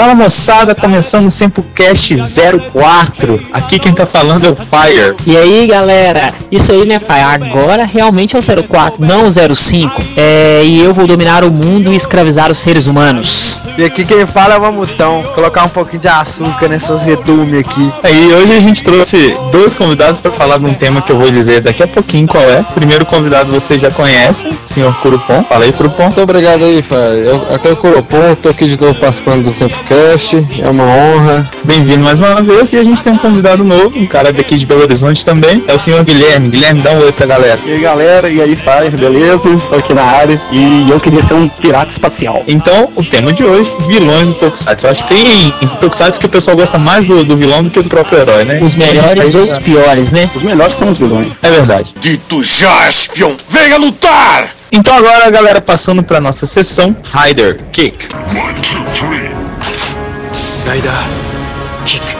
Fala moçada, começando o Sempocast 04. Aqui quem tá falando é o Fire. E aí galera, isso aí né Fire? Agora realmente é o 04, não o 05. É, e eu vou dominar o mundo e escravizar os seres humanos. E aqui quem fala é o Mamutão, colocar um pouquinho de açúcar nessas redumes aqui. Aí hoje a gente trouxe dois convidados para falar de um tema que eu vou dizer daqui a pouquinho qual é. Primeiro convidado você já conhece, o senhor Curupom. Fala aí, Curupom. Muito obrigado aí, Fire. Eu, aqui é o Curupom, tô aqui de novo participando do Sempocast. É uma honra. Bem-vindo mais uma vez e a gente tem um convidado novo, um cara daqui de Belo Horizonte também, é o senhor Guilherme. Guilherme, dá um oi pra galera. E aí galera, e aí Fire, beleza? Tô aqui na área e eu queria ser um pirata espacial. Então, o tema de hoje, vilões do Tokusatsu. Eu acho que tem Tokusatsu que o pessoal gosta mais do, do vilão do que do próprio herói, né? Os melhores ou os piores, né? Os melhores são os vilões. É verdade. Dito já, espião! Venha lutar! Então agora, galera, passando pra nossa sessão, Rider Kick. One, two, three. Rider Kick. Rider Kick.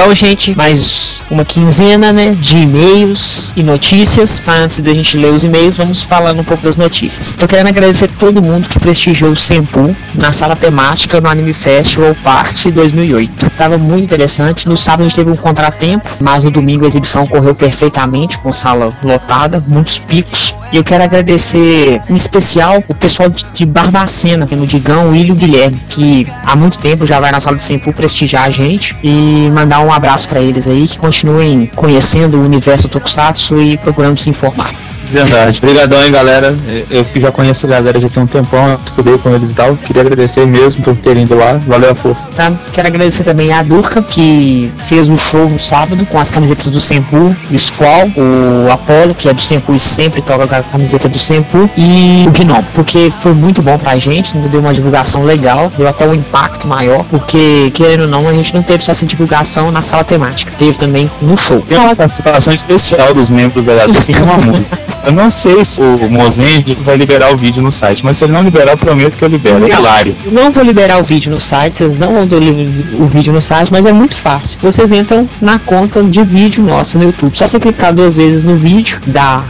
Então, gente, mais uma quinzena, né, de e-mails e notícias. Antes da gente ler os e-mails, vamos falando um pouco das notícias. Tô querendo agradecer todo mundo que prestigiou o Senpu na sala temática no Anime Festival Parte 2008. Tava muito interessante. No sábado a gente teve um contratempo, mas no domingo a exibição correu perfeitamente, com sala lotada, muitos picos. E eu quero agradecer em especial o pessoal de Barbacena, no Digão, o William e o Guilherme, que há muito tempo já vai na sala de Senpu prestigiar a gente e mandar um abraço pra eles aí, que continuem conhecendo o universo Tokusatsu e procurando se informar. Verdade. Obrigadão, hein, galera. Eu que já conheço a galera já tem um tempão, estudei com eles e tal. Queria agradecer mesmo por terem ido lá. Valeu a força. Tá? Quero agradecer também a Durka, que fez um show no sábado com as camisetas do Senpu, o Squall, o Apollo, que é do Senpu e sempre toca com a camiseta do Senpu, e o Gnome, porque foi muito bom pra gente, deu uma divulgação legal, deu até um impacto maior, porque, querendo ou não, a gente não teve só essa divulgação na sala temática, teve também no show. Tem uma participação especial dos membros da galera uma música. Eu não sei se o Mozende vai liberar o vídeo no site, mas se ele não liberar, eu prometo que eu libero. É hilário. Eu não vou liberar o vídeo no site, vocês não vão ter o vídeo no site, mas é muito fácil. Vocês entram na conta de vídeo nossa no YouTube. Só você clicar duas vezes no vídeo da,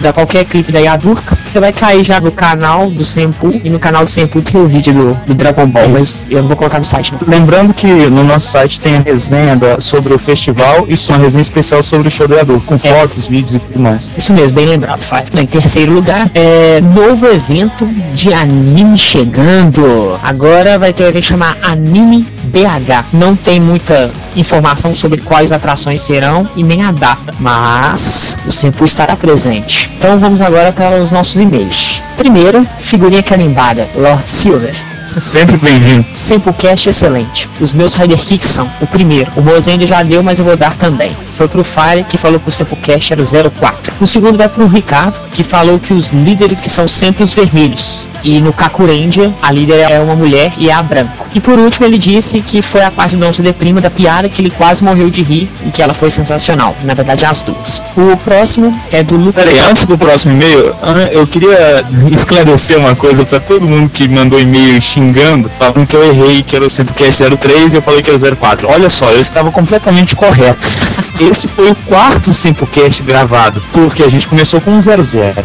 da qualquer clipe da Yadurka, você vai cair já no canal do Senpu e no canal do Senpu tem o vídeo do, do Dragon Ball, mas eu não vou colocar no site não. Lembrando que no nosso site tem a resenha da- sobre o festival e uma resenha especial sobre o show do Yador, com fotos, vídeos e tudo mais. Isso mesmo, bem lembrado, Fire. Em terceiro lugar, é novo evento de anime chegando. Agora vai ter evento chamado Anime BH. Não tem muita informação sobre quais atrações serão e nem a data, mas o Senpu estará presente. Então vamos agora para os nossos e-mails. Primeiro, figurinha carimbada, Lord Silver. Sempre bem-vindo. Sempocast excelente. Os meus Rider Kicks são o primeiro, o Mozende já deu, mas eu vou dar também. Foi pro Fire que falou que o Sempocast era o 04. O segundo vai pro Ricardo, que falou que os líderes que são sempre os vermelhos. E no Kakurendia, a líder é uma mulher e é a branco. E por último, ele disse que foi a parte do Não Se Deprima da piada que ele quase morreu de rir e que ela foi sensacional. Na verdade, as duas. O próximo é do Lucas. Peraí, antes do próximo e-mail, eu queria esclarecer uma coisa pra todo mundo que mandou e-mail xingando, falando que eu errei, que era o Sempocast 03 e eu falei que era 04. Olha só, eu estava completamente correto. Esse foi o quarto Sempocast gravado, porque a gente começou com um 00.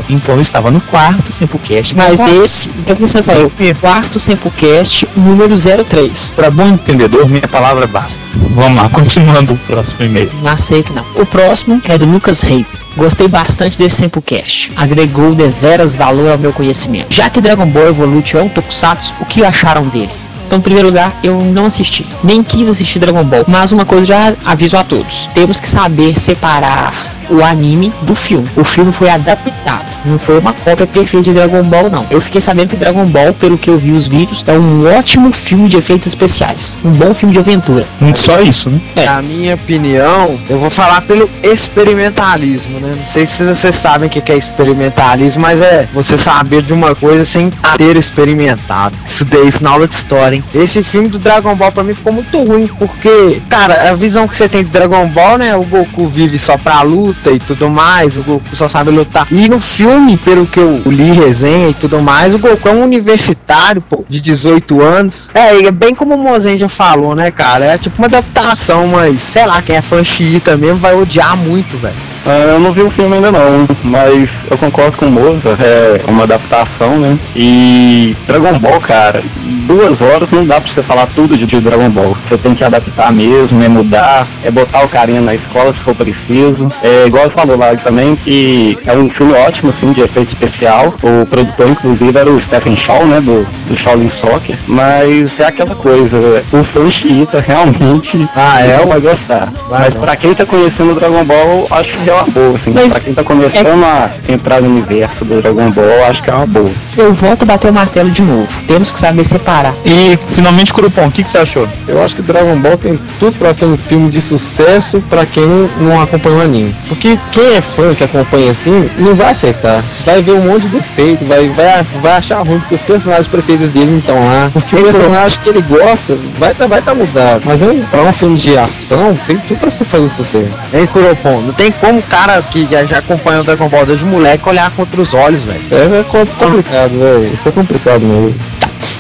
Então eu estava no quarto Sempocast Mas gravado. esse, então você falou, o quarto Sempocast número 03. Pra bom entendedor, minha palavra basta. Vamos lá, continuando o próximo e-mail. Não aceito não. O próximo é do Lucas Rei. Gostei bastante desse Sempocast. Agregou deveras valor ao meu conhecimento. Já que Dragon Ball Evolute é um tokusatsu, o que acharam dele? Então, em primeiro lugar, eu não assisti. Nem quis assistir Dragon Ball. Mas uma coisa já aviso a todos. Temos que saber separar o anime do filme. O filme foi adaptado. Não foi uma cópia perfeita de Dragon Ball, não. Eu fiquei sabendo que Dragon Ball, pelo que eu vi os vídeos, é um ótimo filme de efeitos especiais. Um bom filme de aventura. Só isso, né? É. Na minha opinião, eu vou falar pelo experimentalismo, né? Não sei se vocês sabem o que que é experimentalismo, mas é você saber de uma coisa sem ter experimentado. Estudei isso na aula de história, hein? Esse filme do Dragon Ball pra mim ficou muito ruim, porque, cara, a visão que você tem de Dragon Ball, né? O Goku vive só pra luta e tudo mais, o Goku só sabe lutar. E no filme, pelo que eu li resenha e tudo mais, o Goku é um universitário, pô, de 18 anos. É, é bem como o Mozen já falou, né, cara? É tipo uma adaptação, mas sei lá, quem é fã xiita mesmo vai odiar muito, velho. Ah, eu não vi o filme ainda não, mas eu concordo com o Moza, é uma adaptação, né? E Dragon Ball, cara, duas horas não dá pra você falar tudo de, Dragon Ball. Você tem que adaptar mesmo, é mudar, é botar o carinha na escola se for preciso. É igual ele falou lá também que é um filme ótimo, assim, de efeito especial. O produtor, inclusive, era o Stephen Shaw, né? Do, do Shaolin Soccer. Mas é aquela coisa, o fã xiita realmente Ah, é? vai gostar. Mas pra quem tá conhecendo o Dragon Ball, acho que é uma boa, assim. Mas pra quem tá começando a entrar no universo do Dragon Ball, acho que é uma boa. Eu volto a bater o martelo de novo. Temos que saber separar. E finalmente, Curupom, o que, que você achou? Eu acho que Dragon Ball tem tudo pra ser um filme de sucesso pra quem não, não acompanha o anime. Porque quem é fã que acompanha assim, não vai aceitar. Vai ver um monte de defeito, vai, vai, vai achar ruim porque os personagens preferidos dele não estão lá. Porque o personagem que ele gosta vai tá, vai tá mudado. Mas é um, pra um filme de ação, tem tudo pra se fazer sucesso. Hein, Kuropon? Não tem como o cara que já, já acompanha o Dragon Ball desde moleque olhar contra os olhos, velho. É, é com- complicado, velho. Isso é complicado mesmo.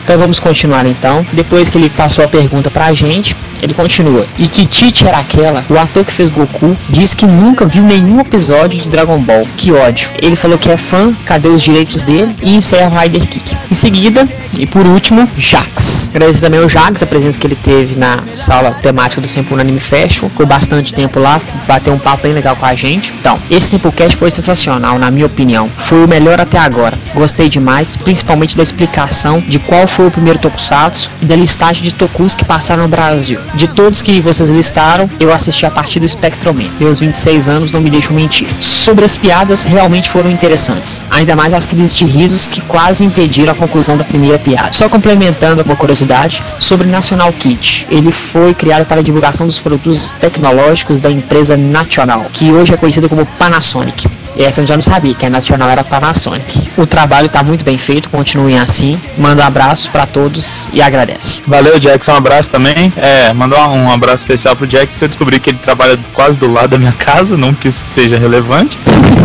Então vamos continuar então. Depois que ele passou a pergunta pra gente, ele continua. E que Tite era aquela, o ator que fez Goku, diz que nunca viu nenhum episódio de Dragon Ball. Que ódio. Ele falou que é fã, cadê os direitos dele? E encerra o Rider Kick. Em seguida, e por último, Jax. Agradeço também ao Jax, a presença que ele teve na sala temática do Sempre Anime Fashion. Ficou bastante tempo lá, bateu um papo bem legal com a gente. Então, esse Simplecast foi sensacional, na minha opinião. Foi o melhor até agora. Gostei demais, principalmente da explicação de qual foi o primeiro Tokusatsu e da listagem de Tokus que passaram no Brasil. De todos que vocês listaram, eu assisti a partir do Spectrum Man. Meus 26 anos não me deixam mentir. Sobre as piadas, realmente foram interessantes. Ainda mais as crises de risos que quase impediram a conclusão da primeira piada. Só complementando uma curiosidade sobre National Kit. Ele foi criado para a divulgação dos produtos tecnológicos da empresa National, que hoje é conhecida como Panasonic. Essa eu já não sabia, que a Nacional era Panasonic. O trabalho está muito bem feito, continuem assim. Manda um abraço para todos e agradece. Valeu, Jackson. Um abraço também. É, mandar um abraço especial pro Jackson, que eu descobri que ele trabalha quase do lado da minha casa, não que isso seja relevante.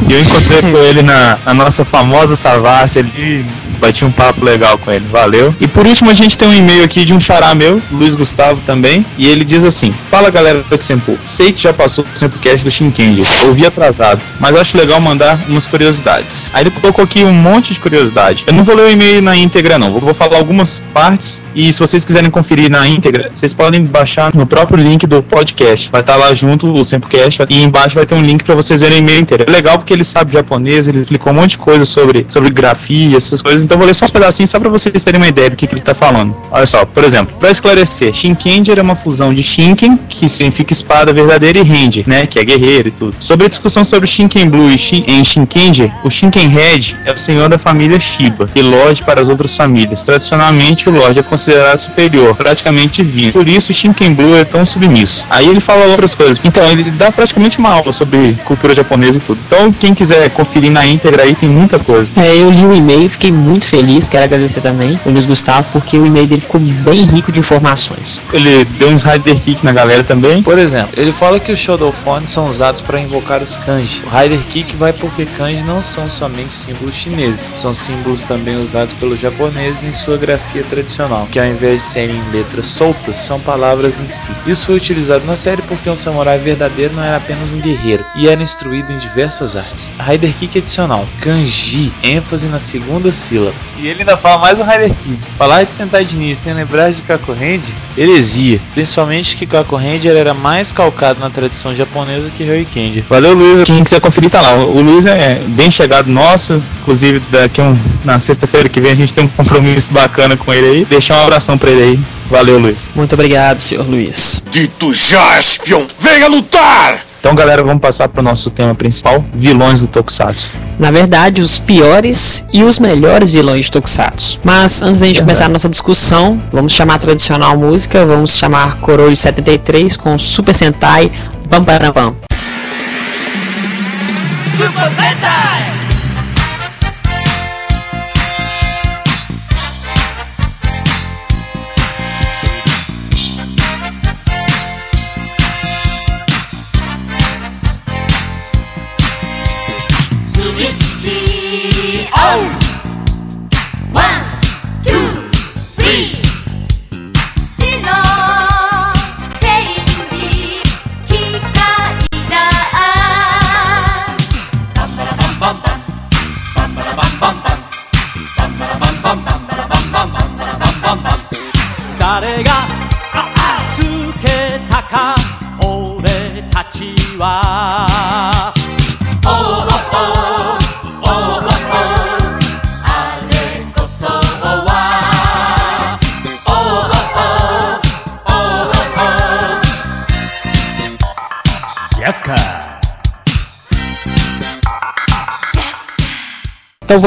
E eu encontrei com ele na, na nossa famosa Savassi ali, bati um papo legal com ele. Valeu. E por último, a gente tem um e-mail aqui de um xará meu, Luiz Gustavo também, e ele diz assim: Fala galera do Sempo, sei que já passou o Sempocast do Shinkendi, ouvi atrasado, mas acho legal mandar umas curiosidades. Aí ele colocou aqui um monte de curiosidade. Eu não vou ler o e-mail na íntegra, não, vou, falar algumas partes, e se vocês quiserem conferir na íntegra, vocês podem baixar no próprio link do podcast. Vai estar lá junto o Sempocast, e embaixo vai ter um link para vocês verem o e-mail inteiro. É legal porque ele sabe japonês, ele explicou um monte de coisa sobre, sobre grafia, essas coisas, então vou ler só uns pedacinhos só para vocês terem uma ideia do que, que ele tá falando. Olha só, por exemplo, para esclarecer, Shinkenger é uma fusão de Shinken, que significa espada verdadeira, e Rende, né, que é guerreiro e tudo. Sobre a discussão sobre Shinken Blue e Shin, em Shinkenger, o Shinken Red é o senhor da família Shiba e Lorde para as outras famílias. Tradicionalmente, o Lorde é considerado superior, praticamente divino. Por isso, Shinken Blue é tão submisso. Aí ele fala outras coisas. Então, ele dá praticamente uma aula sobre cultura japonesa e tudo. Então, quem quiser conferir na íntegra aí, tem muita coisa. É, eu li o e-mail, fiquei muito feliz, quero agradecer também o Luiz Gustavo, porque o e-mail dele ficou bem rico de informações. Ele deu uns Rider Kick na galera também. Por exemplo, ele fala que os Shadowphones são usados para invocar os kanji. O Rider Kick vai porque kanji não são somente símbolos chineses, são símbolos também usados pelos japoneses em sua grafia tradicional, que ao invés de serem letras soltas, são palavras em si. Isso foi utilizado na série porque um samurai verdadeiro não era apenas um guerreiro, e era instruído em diversas artes. Rider Kick adicional, kanji, ênfase na segunda sílaba. E ele ainda fala mais um Rider Kick. Falar de Sentai sem lembrar de Kakurendi, heresia. Principalmente que Kakurendi era mais calcado na tradição japonesa que Ryokenji. Valeu, Luiz. Quem quiser conferir, tá lá. O Luiz é bem chegado nosso. Inclusive, daqui um, na sexta-feira que vem a gente tem um compromisso bacana com ele aí. Deixar um abração pra ele aí. Valeu, Luiz. Muito obrigado, senhor Luiz. Dito já, espião! Venha lutar! Então, galera, vamos passar pro nosso tema principal: vilões do Tokusatsu. Na verdade, os piores e os melhores vilões de Tokusatsu. Mas antes da gente começar a nossa discussão, vamos chamar a tradicional música, vamos chamar Coroa de 73 com Super Sentai Pam Param Pam. One,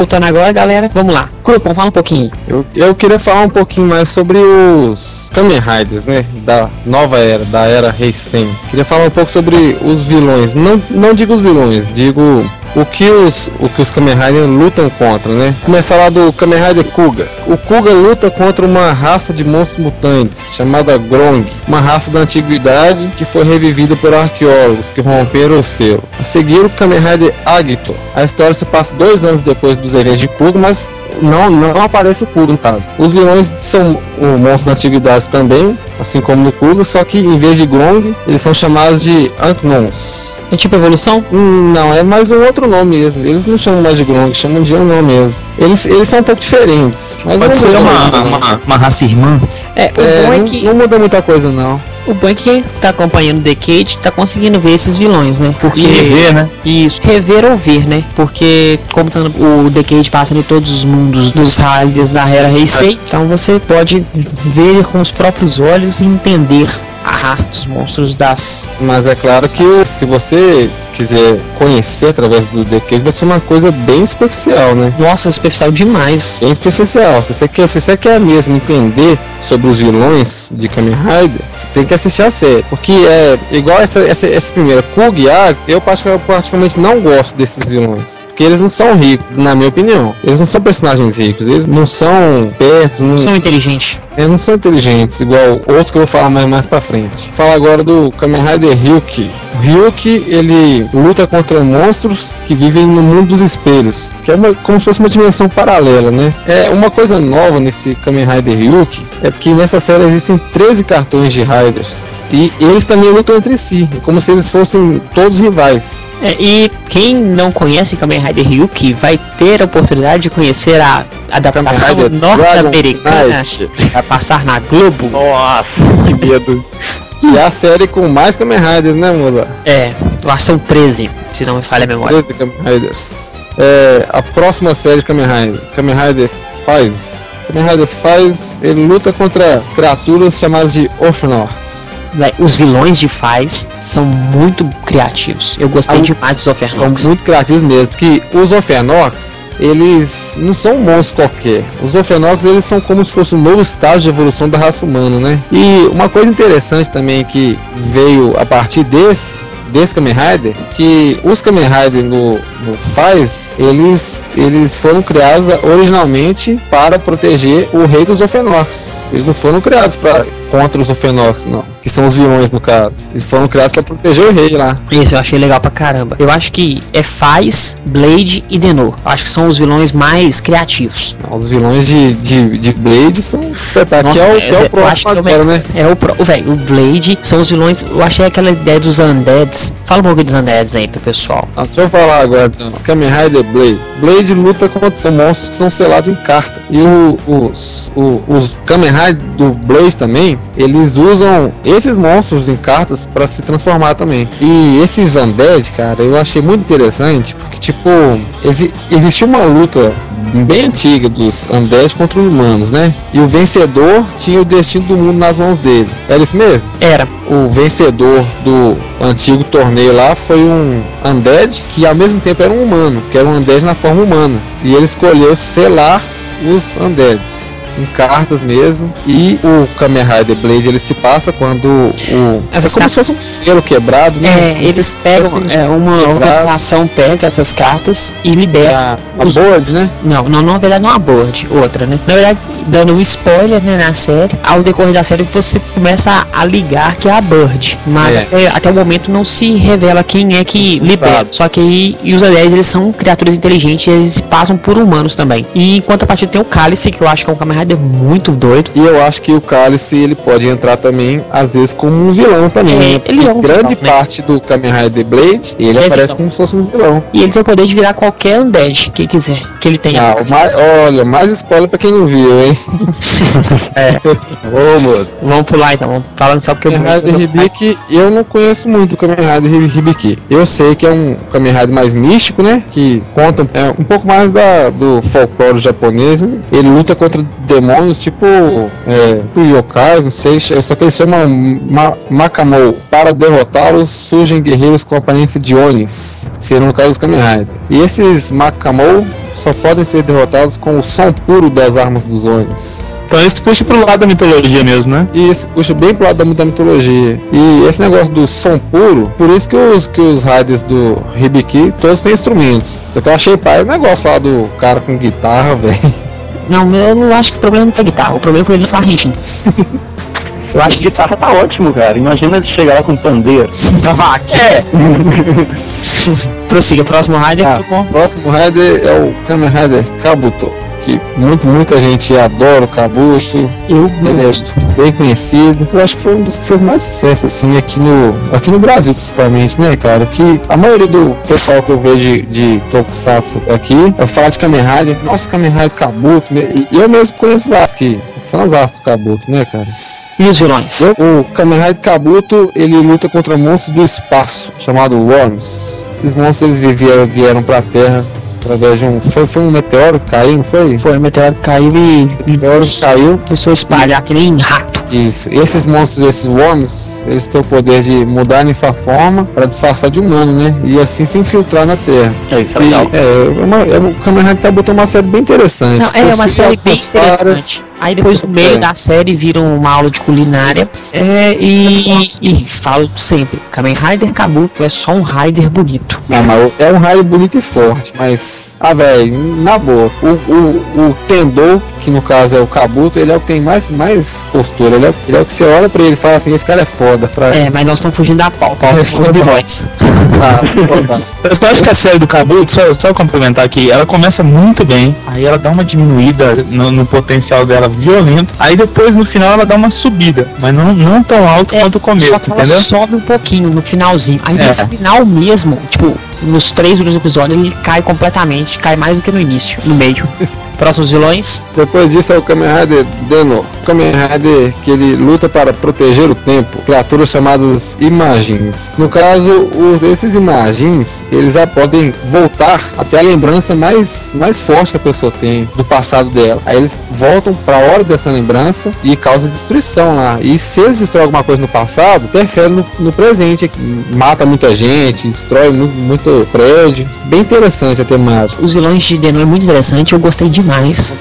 voltando agora, galera, vamos lá. Grupão, fala um pouquinho. Eu, eu queria falar um pouquinho mais sobre os Kamen Riders, né? Da nova era, da era Heisen. Queria falar um pouco sobre os vilões. Não, não digo os vilões, digo o que os, o que os Kamen Riders lutam contra, né? Começar lá do Kamen Rider Kuga. O Kuga luta contra uma raça de monstros mutantes chamada Grong, uma raça da antiguidade que foi revivida por arqueólogos que romperam o selo. A seguir, o Kamen Rider Agito. A história se passa dois anos depois dos eventos de Kuga, mas não, não aparece o Kuga no caso. Os vilões são o monstro da antiguidade também, assim como no Kuga, só que em vez de Grong, eles são chamados de Anknons. É tipo evolução? Hum, Não, é mais um outro nome mesmo. Eles não chamam mais de Grong, chamam de Anknon mesmo. Eles, eles são um pouco diferentes. Mas Pode não ser uma, uma, uma raça irmã. É, o É, bom é não, que não muda muita coisa não. O é que tá acompanhando o Decade tá conseguindo ver esses vilões, né? Porque E rever, né? Isso, rever ou ver, né? Porque como tá no- o Decade passa em todos os mundos dos Riders da Era Heisei, então você pode ver com os próprios olhos e entender a raça dos monstros das. Mas é claro que se você quiser conhecer através do Case, vai ser uma coisa bem superficial, né? Nossa, superficial demais. Bem superficial. Se você quer, se você quer mesmo entender sobre os vilões de Kamen Rider, você tem que assistir a série. Porque é igual essa, essa, essa primeira, Kug eu particularmente não gosto desses vilões. Porque eles não são ricos, na minha opinião. Eles não são personagens ricos, eles não são perto, não, São inteligentes. eles não são inteligentes, igual outros que eu vou falar mais, mais pra frente. Fala agora do Kamen Rider Ryuki. O Ryuki, ele luta contra monstros que vivem no mundo dos espelhos, que é uma, como se fosse uma dimensão paralela, né? É uma coisa nova nesse Kamen Rider Ryuki, é porque nessa série existem 13 cartões de Riders, e eles também lutam entre si, é como se eles fossem todos rivais. É, e quem não conhece Kamen Rider Ryuki vai ter a oportunidade de conhecer a adaptação norte-americana vai passar na Globo. Nossa, que medo. E é a série com mais Kamen Riders, né, moça? É, lá são 13, se não me falha a memória. 13 Kamen Riders. É, a próxima série de Kamen Rider, Kamen Rider Faz. Kamen Rider Faz, ele luta contra criaturas chamadas de Orphanorts. Véi, os vilões de Faz são muito criativos. Eu gostei Ah, demais dos São Overnox. muito criativos mesmo, porque os Orphanox, eles não são monstros qualquer. Os Orphanox, eles são como se fosse um novo estágio de evolução da raça humana, né? E uma coisa interessante também que veio a partir desse desse Kamen Rider, que os Kamen Rider no, no Faz, eles, eles foram criados originalmente para proteger o rei dos Orphanox. Eles não foram criados para contra os Orphanox, não. Que são os vilões, no caso. Eles foram criados para proteger o rei lá. Esse eu achei legal pra caramba. Eu acho que é Faz, Blade e Denor. Acho que são os vilões mais criativos. Os vilões de, de, de Blade são espetaculares. É esse é o eu próximo é agora, né? É o pro, velho, o Blade são os vilões. Eu achei aquela ideia dos Undeads. Fala um pouco dos Undeads aí pro pessoal. Ah, deixa eu falar agora então. Kamen Rider Blade. Blade luta contra são monstros que são selados em carta. E o- os, o- os Kamen Rider do Blade também, eles usam esses monstros em cartas para se transformar também. E esses Undead, cara, eu achei muito interessante porque, tipo, exi existiu uma luta bem antiga dos Undead contra os humanos, né? E o vencedor tinha o destino do mundo nas mãos dele. Era isso mesmo? Era. o vencedor do antigo torneio lá foi um Undead que ao mesmo tempo era um humano, que era um Undead na forma humana. E ele escolheu selar os Undeads em cartas mesmo. E o Kamen Rider Blade ele se passa quando o. Essas é como se fosse um selo quebrado, né? É, eles pegam, fosse é, uma quebrado. organização pega essas cartas e libera. a, a os- board, né? Não, não, na verdade não é uma board, outra, né? Na verdade, dando um spoiler né, na série, ao decorrer da série você começa a, a ligar que é a Bird. Mas É. até, até o momento não se revela quem é que libera. sabe. Só que aí, e os aliás, eles são criaturas inteligentes, eles se passam por humanos também. E enquanto a partir tem o Cálice, que eu acho que é um Kamen Rider muito doido. E eu acho que o Cálice ele pode entrar também, às vezes, como um vilão também. É, né? ele é um grande vilão, né? parte do Kamen Rider Blade, ele É aparece vilão. como se fosse um vilão. E ele tem o poder de virar qualquer undead que quiser, que ele tenha. Ah, mais, olha, mais spoiler pra quem não viu, hein? Ô, moço. Vamos pular então, vamos falando só porque eu Kamen Rider Hibiki, eu não conheço muito o Kamen Rider Hi- Hibiki. Eu sei que é um Kamen Rider mais místico, né? Que conta é, um pouco mais da, do folclore japonês. Ele luta contra demônios tipo, é, tipo yokais, não sei. Só que eles chamam ma Makamou. Para derrotá-los, surgem guerreiros com aparência de Onis. Seria no caso dos Kamen Rider. E esses Makamou só podem ser derrotados com o som puro das armas dos Onis. Então isso puxa pro lado da mitologia mesmo, né? Isso puxa bem pro lado da, da mitologia. E esse negócio do som puro, por isso que os, que os riders do Hibiki todos têm instrumentos. Só que eu achei pai o negócio lá do cara com guitarra, velho. Não, eu não acho que o problema não foi a guitarra, o problema foi ele não falar ritmo. Eu acho que guitarra tá ótimo, cara. Imagina ele chegar lá com pandeiro. É. Prossiga, próximo rider. Ah, o próximo rider é o Kamen Rider Kabuto. Que muito, muita gente adora o Kabuto. Eu Ele é bem conhecido. Eu acho que foi um dos que fez mais sucesso, assim, aqui no, aqui no Brasil, principalmente, né, cara? Que a maioria do pessoal que eu vejo de, de Tokusatsu aqui, eu falo de Kamen Rider, nossa, Kamen Rider Kabuto, né? e eu mesmo conheço vários que fãs do Kabuto, né, cara? E os vilões? O Kamen Rider Kabuto, ele luta contra monstros do espaço, chamado Worms. Esses monstros eles vieram, vieram pra Terra através de um. Foi, foi um meteoro que caiu, não foi? Foi, o meteoro caiu e O meteoro que caiu. começou a espalhar que nem rato. Isso. E esses monstros, esses worms, eles têm o poder de mudar em sua forma para disfarçar de humano, né? E assim se infiltrar na Terra. É isso, é E, legal. é, é uma, é, o Kamen Rider Kabuto é uma série bem interessante. Não, é uma Possui série bem algumas falhas. Aí depois no meio É. da série viram uma aula de culinária. É, e, e falo sempre, Kamen Rider Kabuto é só um Rider bonito. Não, mas é um raio bonito e forte, mas. Ah, velho, na boa. O, o, o Tendou, que no caso é o Kabuto, ele é o que tem mais, mais postura. Ele é, ele é o que você olha pra ele e fala assim: esse cara é foda. Fra... É, mas nós estamos fugindo da pauta. É, São os foi vilões. Ah, foda. Eu só acho que a série do Kabuto, só, só complementar aqui, ela começa muito bem, aí ela dá uma diminuída no, no potencial dela violento, aí depois no final ela dá uma subida, mas não, não tão alto É, quanto o começo, que ela entendeu? sobe um pouquinho no finalzinho. Aí É. no final mesmo, tipo, nos três últimos episódios, ele cai completamente, cai mais do que no início, no meio. Próximos vilões? Depois disso é o Kamen Rider Deno. Kamen Rider que ele luta para proteger o tempo. Criaturas chamadas Imagins. No caso, os, esses Imagins, eles já podem voltar até a lembrança mais, mais forte que a pessoa tem do passado dela. Aí eles voltam para a hora dessa lembrança e causa destruição lá. E se eles destroem alguma coisa no passado, interfere no, no presente. Mata muita gente, destrói muito, muito prédio. Bem interessante a temática. Os vilões de Denon é muito interessante, eu gostei demais.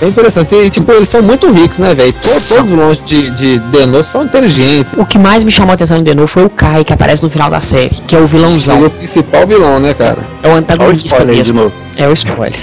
É interessante. E, tipo, eles são muito ricos, né, velho? Todos, vilões de, de Denos são inteligentes. O que mais me chamou a atenção em Denon foi o Kai, que aparece no final da série, que é o Ele é vilãozão. o principal vilão, né, cara? É o Olha o antagonista aí de mesmo. novo. É o spoiler.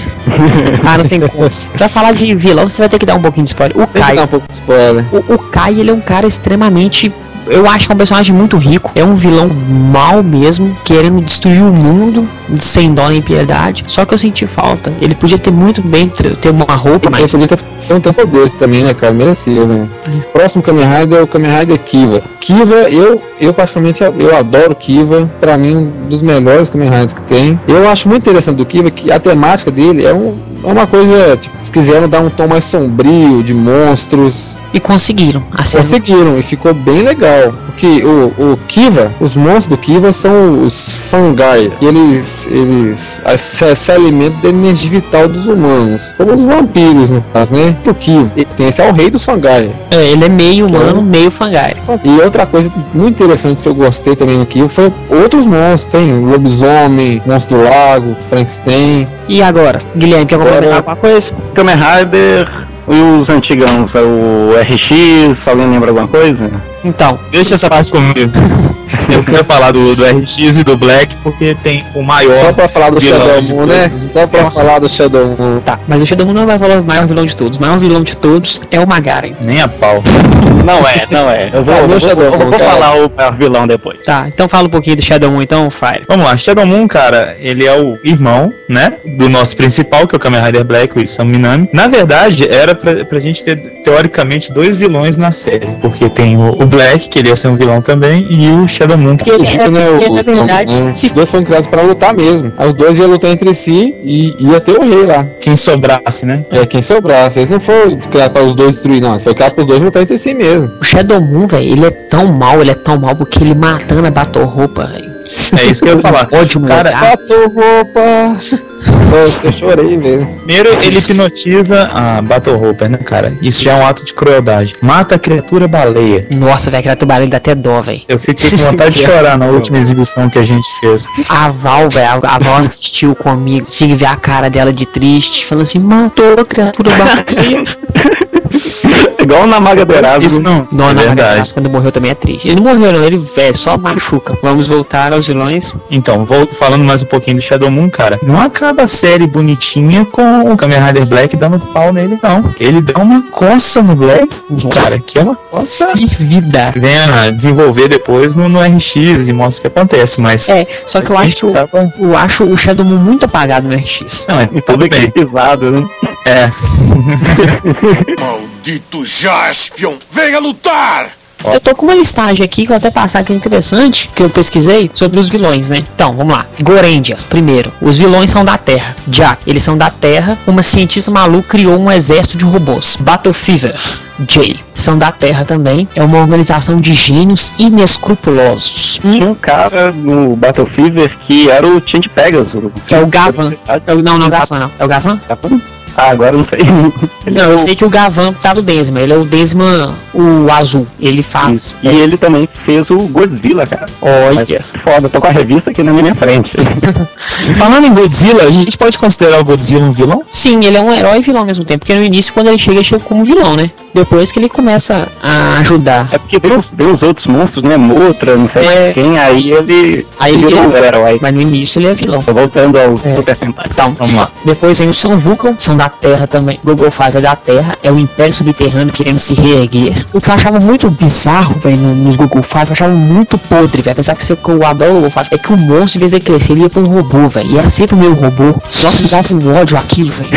ah, não tem como. Pra falar de vilão, você vai ter que dar um pouquinho de spoiler. O Tem que Kai, dar um pouco de spoiler. o, o Kai, ele é um cara extremamente. Eu acho que é um personagem muito rico. É um vilão mal mesmo, querendo destruir o mundo sem dó nem piedade. Só que eu senti falta. Ele podia ter muito bem ter uma roupa, Ele mas. podia ter um tanto desse também, né, cara? Merecia, né? Próximo Kamen Rider é o Kamen Rider Kiva. Kiva, eu, eu particularmente, eu adoro Kiva. Pra mim, um dos melhores Kamen Riders que tem. Eu acho muito interessante do Kiva que a temática dele é, um, é uma coisa, tipo, se quiseram dar um tom mais sombrio, de monstros, E conseguiram. A série Conseguiram e ficou bem legal. Porque o, o Kiva, os monstros do Kiva são os Fangai. E eles, eles se, se alimentam da energia vital dos humanos. Como os vampiros, no caso, né? O Kiva. Ele tem esse é o rei dos Fangai. É, ele é meio é humano, um- meio fangai. E outra coisa muito interessante que eu gostei também no Kiva foi outros monstros. Tem lobisomem, monstro do lago, Frankenstein. E agora, Guilherme, quer complementar alguma coisa? Kamen Rider e os antigãos, é o RX, alguém lembra alguma coisa? Então, Deixa essa parte comigo. Eu quero falar do, do RX e do Black porque tem o maior. Só pra falar do Shadow Moon, né? Só pra falar do Shadow Moon. tá. Mas o Shadow Moon não vai falar o maior vilão de todos. O maior vilão de todos é o Magaren. Nem a pau. Não é, não é. Eu vou, Ah, eu vou, Shadow eu vou Moon, cara. falar o maior vilão depois. Tá, então fala um pouquinho do Shadow Moon, então, Fire. Vamos lá, Shadow Moon, cara, ele é o irmão, né, do nosso principal, que é o Kamen Rider Black, o Isam Minami. Na verdade, era pra, pra gente ter, teoricamente, dois vilões na série, porque tem o, o Black, que ele ia ser um vilão também, e o Shadow Moon. Porque ele- Fugiu, né? porque, Os, na verdade, os se dois foram criados pra lutar mesmo. Os dois iam lutar entre si e ia ter o rei lá. Quem sobrasse, né? É, quem sobrasse. Eles não foram criados pra os dois destruir, não. Eles foram criados para os dois lutar entre si mesmo. o Shadow Moon, velho, ele é tão mal, ele é tão mal porque ele matando a Battle Roupa, velho. É isso que eu ia falar. Ódio Cara. Batou roupa. Eu chorei, velho. Primeiro, ele hipnotiza a Battle Hopper, né, cara? Isso já é um ato de crueldade. Mata a criatura baleia. Nossa, velho, aquela tubarão dá até dó, velho. Eu fiquei com vontade de chorar na última exibição que a gente fez. A Val, velho, a, a Val assistiu comigo. Tinha que ver a cara dela de triste, falando assim: matou a criatura baleia. Igual na Maga Dourada. Isso não, Não, é na verdade. verdade, quando morreu também é triste. Ele não morreu, não, ele velho, só machuca. Vamos voltar aos vilões. Então, volto falando mais um pouquinho do Shadow Moon, cara. Não acaba a série bonitinha com o Kamen Rider Black dando pau nele, não. Ele dá uma coça no Black, cara, que é uma coça. Servida. Vem a desenvolver depois no, no RX e mostra o que acontece, mas. É, só que eu acho, que o- tava- eu acho o Shadow Moon muito apagado no RX. Não, é, Tudo tudo bem. equilibrizado, né? É. Maldito Jaspion, venha lutar! Eu tô com uma listagem aqui que eu vou até passar aqui interessante, que eu pesquisei sobre os vilões, né? Então, vamos lá. Gorendia, primeiro. Os vilões são da Terra. Jack, eles são da Terra. Uma cientista maluca criou um exército de robôs. Battle Fever. Jay, são da Terra também. É uma organização de gênios inescrupulosos. Tinha um cara no Battle Fever que era o Change Pegasus. que é o Gavan. É o- não, não é o Gavan, não. É o Gavan? Ah, agora eu não sei. Ele Não, é eu o- sei que o Gavan tá do Densma. Ele é o Densma, o azul. Ele faz. E ele também fez o Godzilla, cara. Olha. Mas Foda, tô com a revista aqui na minha frente. Falando em Godzilla, a gente pode considerar o Godzilla um vilão? Sim, ele é um herói e vilão ao mesmo tempo. Porque no início, quando ele chega, ele chega como vilão, né? Depois que ele começa a ajudar. É porque tem os, tem os outros monstros, né? Motra, não sei É. quem, aí ele. Aí ele virou um herói. Mas no início ele é vilão. Tô voltando ao É. Super Sentai. Então, Vamos lá. depois vem o São Vulcan, são da Terra também. Google Five é da Terra, é o Império Subterrâneo querendo se reerguer. O que eu achava muito bizarro, velho, no- nos Google Five, eu achava muito podre, velho. Apesar que você- que eu adoro o Google Five, é que o monstro, em vez de crescer, ele ia pra um robô, velho. E era sempre o meu robô. Nossa, me dava um ódio aquilo, velho.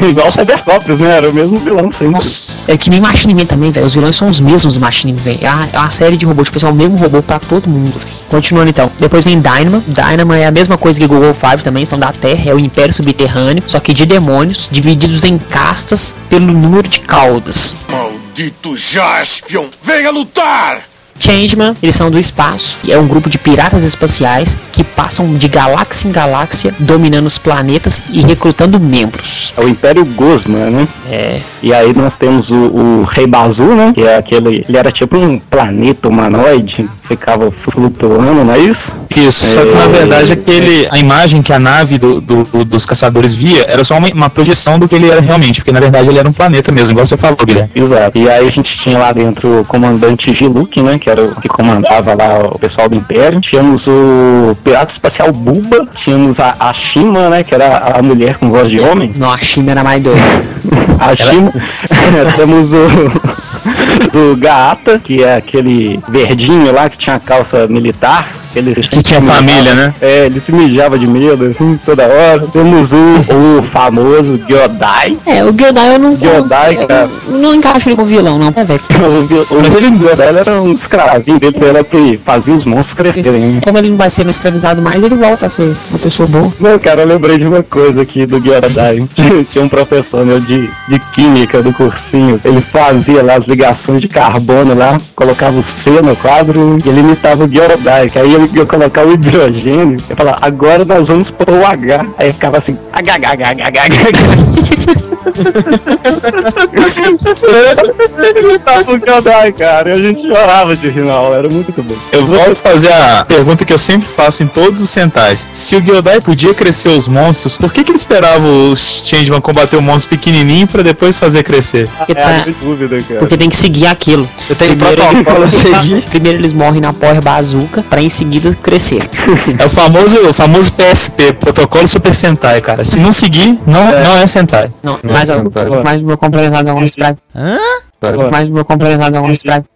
Igual o Cybercops, né? Era o mesmo vilão sempre. Nossa, é que nem Machine Man também, velho. Os vilões são os mesmos do Machine Man, velho. É uma- é uma série de robôs, tipo, é o mesmo robô pra todo mundo, velho. Continuando então. Depois vem Dynama. Dynama é a mesma coisa que Google Five também, são da Terra, é o Império Subterrâneo, só que de demônios, divididos em castas pelo número de caudas. Maldito Jaspion, venha lutar! Changeman, eles são do espaço, e é um grupo de piratas espaciais que passam de galáxia em galáxia, dominando os planetas e recrutando membros. É o Império Gosma, né? É, E aí nós temos o, o Rei Bazu, né? Que é aquele. Ele era tipo um planeta humanoide, ficava flutuando, não é isso? Isso, só que na É. verdade aquele, a imagem que a nave do, do- do- dos caçadores via era só uma, uma projeção do que ele era realmente, porque na verdade ele era um planeta mesmo, igual você falou, Guilherme. Exato. E aí a gente tinha lá dentro o comandante Giluk, né? Que era o que comandava lá o pessoal do Império. Tínhamos o pirata espacial Buba. Tínhamos a, a Shima, né? Que era a mulher com voz de homem. não, a China era mais doida. A Shima. Temos o. Do Gaata, que é aquele verdinho lá que tinha a calça militar. Ele Que tinha família, né? É, ele se mijava de medo, assim, toda hora. Temos o, o famoso Gyodai. É, o Gyodai eu não. Gyodai, cara. eu não encaixo ele com vilão, não, né, velho? O, Mas ele- ele era um escravinho dele, era que fazia os monstros crescerem. né? Como ele não vai ser mais escravizado mais, ele volta a ser uma pessoa boa. Não, cara, eu lembrei de uma coisa aqui do Gyodai. Tinha um professor meu de, de química do cursinho. Ele fazia lá as ligações de carbono lá, colocava o C no quadro e ele imitava o Gyodai. Que aí ele ia colocar o hidrogênio e falar, agora nós vamos pôr o H. Aí ficava assim, Tava o Gyodai, cara. E a gente chorava de aula, era muito bom. Eu volto a fazer a pergunta que eu sempre faço em todos os centais. Se o Gyodai podia crescer os monstros, por que, que ele esperava os Changeman combater o monstro pequenininho pra depois fazer crescer? Porque, É, tá- sem dúvida, cara. porque tem que seguir aquilo. Primeiro, protocolo a seguir. ele, primeiro eles morrem na porra bazuca pra em seguida crescer. É o famoso, o famoso PSP, Protocolo Super Sentai, cara. Se não seguir, não é, não é Sentai. Não, Não, mais, você algum, não tá. mais meu complementar alguma Sprite. Tá, Mais meu complementar alguma Sprite.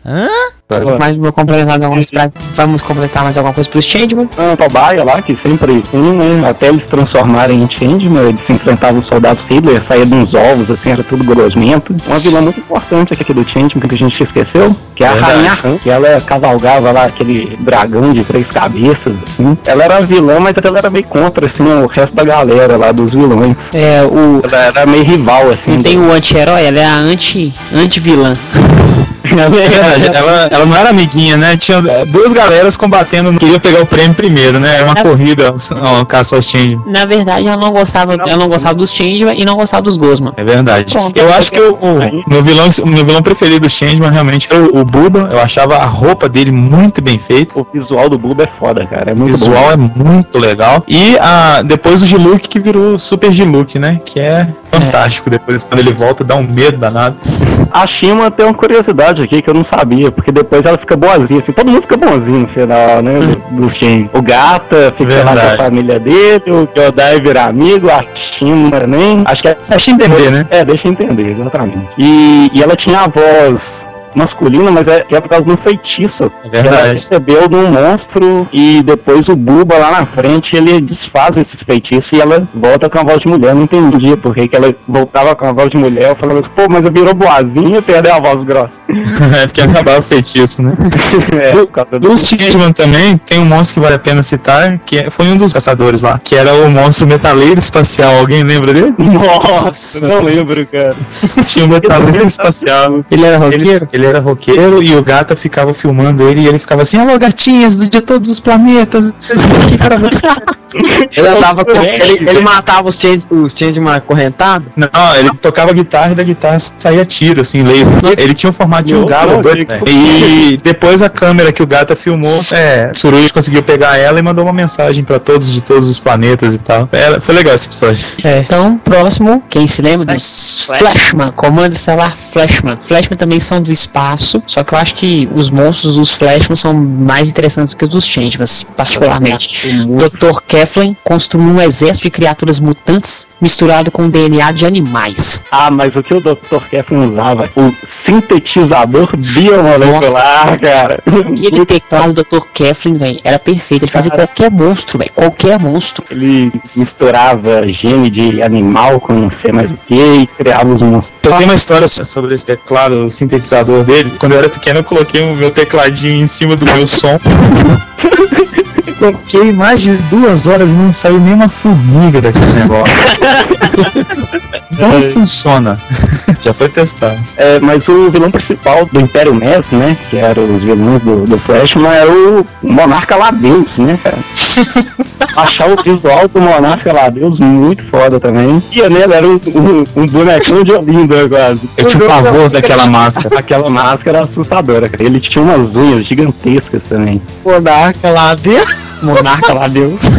Tá Mas vou completar mais alguma coisa pra- Vamos completar mais alguma coisa pros Changeman? Ah, Tobaia lá, que sempre tem, né? Até eles se transformarem em Changeman, eles se enfrentavam os soldados Hitler, saía de uns ovos, assim, era tudo gosmento. Uma vilã muito importante aqui do Changeman que a gente esqueceu, que é a Verdade. Rainha Han, que ela cavalgava lá aquele dragão de três cabeças, assim. Ela era vilã, mas ela era meio contra, assim, o resto da galera lá dos vilões. É, o. Ela era meio rival, assim. Não tem o anti-herói, ela é a anti- anti-vilã. É verdade, ela, ela não era amiguinha, né? Tinha é, duas galeras combatendo, queria pegar o prêmio primeiro, né? Era uma É. corrida, ó, caça aos change. Na verdade, ela não gostava, ela não gostava dos Changeman e não gostava dos Gosman. É verdade. Pronto. eu acho que o, o meu vilão, o meu vilão preferido do Changeman realmente era o, o Buba. Eu achava a roupa dele muito bem feita. O visual do Bulba é foda, cara. É O muito visual bom. é muito legal. E a, depois o G-Look que virou Super G-Look, né? Que é fantástico. Depois, quando ele volta, dá um medo danado. A Shima tem uma curiosidade aqui que eu não sabia, porque depois ela fica boazinha, assim, todo mundo fica bonzinho no final, né? do- Dos times. O Gata fica lá com Verdade. a família dele, o Jodai vira amigo, a Shima também. Acho que é. Deixa eu entender, né? É, deixa eu entender, exatamente. E, e ela tinha a voz masculina, mas é, é por causa de um feitiço. É que Ela verdade. recebeu de um monstro e depois o Buba lá na frente ele desfaz esse feitiço e ela volta com a voz de mulher. Eu não entendia por que ela voltava com a voz de mulher. Eu falava assim, pô, mas eu virou boazinha e perdeu a voz grossa. é porque acabava o feitiço, né? é, Do- do- Dos Changeman também, tem um monstro que vale a pena citar, que é- foi um dos caçadores lá, que era o monstro metaleiro espacial. Alguém lembra dele? Nossa, não lembro, cara. Tinha um metaleiro espacial. Ele era Ele, roqueiro? Ele era roqueiro e o gata ficava filmando ele e ele ficava assim, alô gatinhas do- de todos os planetas, estou aqui para você. Ele, andava com- ele, ele matava os changeman acorrentados? Não, ele tocava guitarra e da guitarra saía tiro, assim, laser. Ele tinha o formato de um galo doido, velho. E depois a câmera que o gata filmou, é, Suruji conseguiu pegar ela e mandou uma mensagem pra todos de todos os planetas e tal. Era- foi legal esse episódio. É. Então, próximo, quem se lembra dos Flashman, Comando Estelar Flashman. Flashman também são do espaço, só que eu acho que os monstros dos Flashman são mais interessantes do que os dos Changemans, particularmente. Dr. Keflin construiu um exército de criaturas mutantes misturado com DNA de animais. Ah, mas o que o Dr. Keflin usava? O sintetizador biomolecular, cara. Aquele teclado do Dr. Keflin, velho, era perfeito. Ele fazia qualquer monstro, velho, qualquer monstro. Ele misturava gene de animal com sei mais o que e criava os monstros. Eu tenho uma história sobre esse teclado, o sintetizador dele. Quando eu era pequeno, eu coloquei o meu tecladinho em cima do meu som. Toquei mais de duas horas e não saiu nenhuma formiga daquele negócio. Não funciona. Já foi testado. É, mas o vilão principal do Império Mess, né? Que eram os vilões do, do Flashman, era o Monarca Ladeus, né, cara? Achar o visual do Monarca Ladeus muito foda também. E nele era um, um, um bonecão de Olinda quase. Eu tinha o pavor daquela máscara. Aquela máscara assustadora, cara. Ele tinha umas unhas gigantescas também. Monarca lá dentro. Monarca lá, Deus.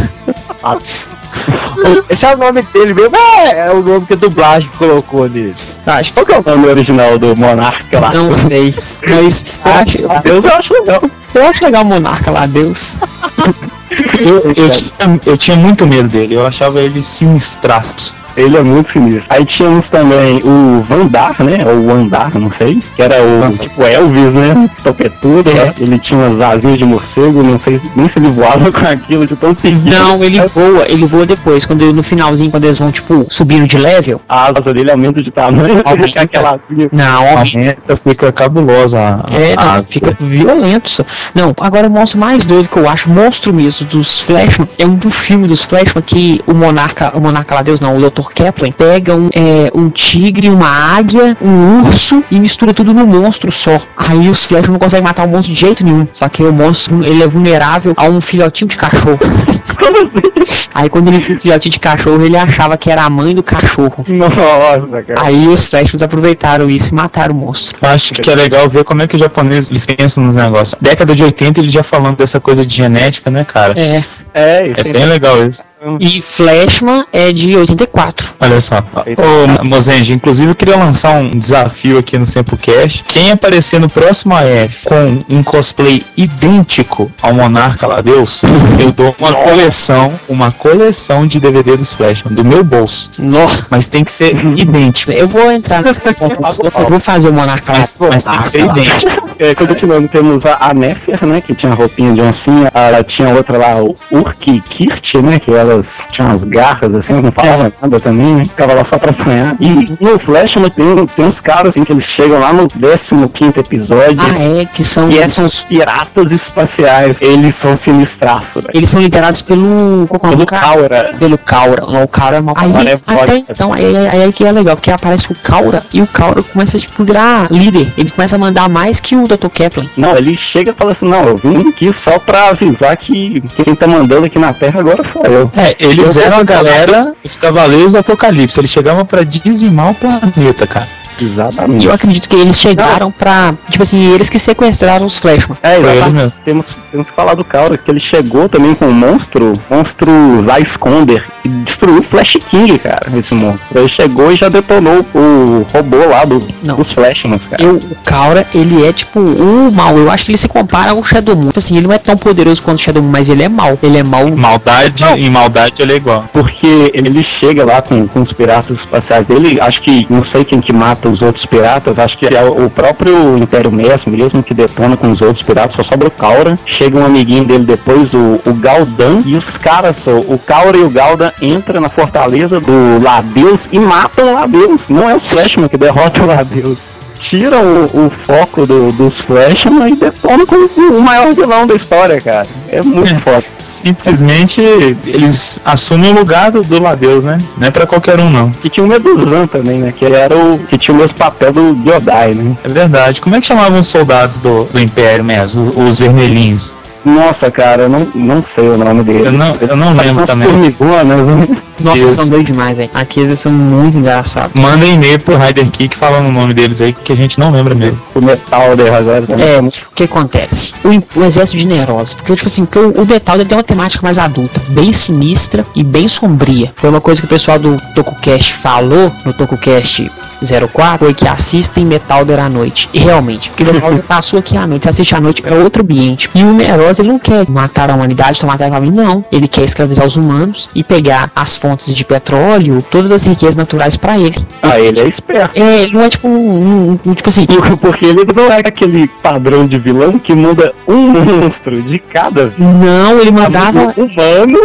Esse é o nome dele mesmo, é, é o nome que a dublagem colocou nele. Acho que Qual que é o nome original do Monarca lá? não sei, mas eu acho, Deus eu acho legal. eu acho legal o Monarca lá, Deus. Eu, eu, tinha, eu tinha muito medo dele, eu achava ele sinistrato. Ele é muito sinistro. Aí tínhamos também o Vandar, né? Ou o Andar, não sei. Que era o tipo Elvis, né? Topetudo. É. Ele tinha umas asinhas de morcego, não sei nem se ele voava com aquilo de tão pequeno. Não, ele voa, ele voa depois, quando no finalzinho, quando eles vão, tipo, subindo de level. A asa dele aumenta de tamanho. Aumenta. aquela asinha. Não, Aumenta, fica cabulosa a, É, a não, fica violento. só. Não, agora o monstro mais doido que eu acho, monstro mesmo, dos Flashman, é um do filme dos Flashman que o monarca, o monarca lá Deus não, o Dr. Kepler, pega um, é, um tigre, uma águia, um urso e mistura tudo num monstro só. Aí os Flashman não conseguem matar o monstro de jeito nenhum. Só que o monstro, ele é vulnerável a um filhotinho de cachorro. Como assim? Aí quando ele viu o filhotinho de cachorro, ele achava que era a mãe do cachorro. Nossa, cara. Aí os Flashmans aproveitaram isso e mataram o monstro. Eu Acho que é legal ver como é que os japoneses pensam nos negócios. Década de 80 ele já falando dessa coisa de genética, né, cara? É, É, É isso bem legal isso. E Flashman é de 84. Olha só. Ô, Mozenge, inclusive eu queria lançar um desafio aqui no Sempocast. Quem aparecer no próximo AF com um cosplay idêntico ao Monarca lá Deus, eu dou uma coleção, uma coleção de DVD dos Flashman, do meu bolso. Nossa. Mas tem que ser idêntico. Eu vou entrar nesse concurso, vou fazer, o Monarca lá. Mas, mas tem que ser idêntico. É, continuando, temos a, a Nefer, né, que tinha roupinha de oncinha, ela tinha outra lá, o Urk Kirt, né, que elas tinham as garras, assim, elas não falavam nada também, né, ficava lá só pra apanhar. E no Flash, né, tem, tem uns caras, assim, que eles chegam lá no 15º episódio, Ah, é, que são. e são os piratas espaciais, eles são sinistraços, velho. Eles são liderados pelo. Qual é o nome Pelo? Caura. Pelo Caura. Não, o Caura é mal. Aí, é até então, aí, aí, aí que é legal, porque aparece o Caura e o Caura começa tipo, a virar líder. Ele começa a mandar mais que o Dr. Kaplan. Não, ele chega e fala assim, não, eu vim aqui só pra avisar que quem tá mandando aqui na Terra agora sou eu. É, eles Eu eram a galera, os Cavaleiros do Apocalipse. Eles chegavam pra dizimar o planeta, cara. E Exatamente. eu acredito que eles chegaram pra. Tipo assim, eles que sequestraram os Flashman. É, exatamente. mesmo. Temos, temos que falar do Caura, que ele chegou também com um monstro, monstro Zysconder, e destruiu o Flash King, cara, esse monstro. Ele chegou e já detonou o robô lá do, Não. dos Flashmans, cara. Eu, o Caura, ele é tipo o mal. Eu acho que ele se compara ao Shadow Moon. Tipo assim, ele não é tão poderoso quanto o Shadow Moon, mas ele é mal. Ele é mal. Maldade, em maldade ele é igual. Porque ele chega lá com, com os piratas espaciais dele, acho que não sei quem que mata os outros piratas, acho que é o próprio Império Mesmo mesmo que detona com os outros piratas, só sobra o Caura. Chega um amiguinho dele depois, o, o Galdan, e os caras, só, o Caura e o Galdan entram na fortaleza do Ladeus e matam o Ladeus. Não é os Flashman que derrotam o Ladeus. Tiram o, o foco do- dos Flashman e detonam com o maior vilão da história, cara. É muito foda. Simplesmente eles assumem o lugar do, do Ladeus, né? Não é pra qualquer um, não. Que tinha o Meduzan também, né? Que ele era o. que tinha o mesmo papel do Giodai, né? É verdade. Como é que chamavam os soldados do, do Império mesmo? Os, os vermelhinhos? Nossa, cara, eu não, não sei o nome deles. Eu não- eu não Eles lembro são também. formigonas, né? Nossa, Deus. eles são doidos demais, velho. Aqui eles são muito engraçados. Manda e-mail pro Rider Kick falando o nome deles aí, que a gente não lembra mesmo. O Metalder agora também. É, o que acontece? O, o exército de Nerosa. Porque, tipo assim, porque o, o Metal ele tem uma temática mais adulta, bem sinistra e bem sombria. Foi uma coisa que o pessoal do TokuCast falou no TokuCast 04, foi que assistem Metalder à noite. E realmente, porque o Metalder passou aqui à noite, você assiste à noite, é outro ambiente. E o Nerosa, ele não quer matar a humanidade, tomar terra mim, não. Ele quer escravizar os humanos e pegar as fontes de petróleo, todas as riquezas naturais pra ele. Ah, ele é esperto. É, ele não é tipo um, um- um- tipo assim, Porque ele não é aquele padrão de vilão que manda um monstro de cada não, ele mandava humano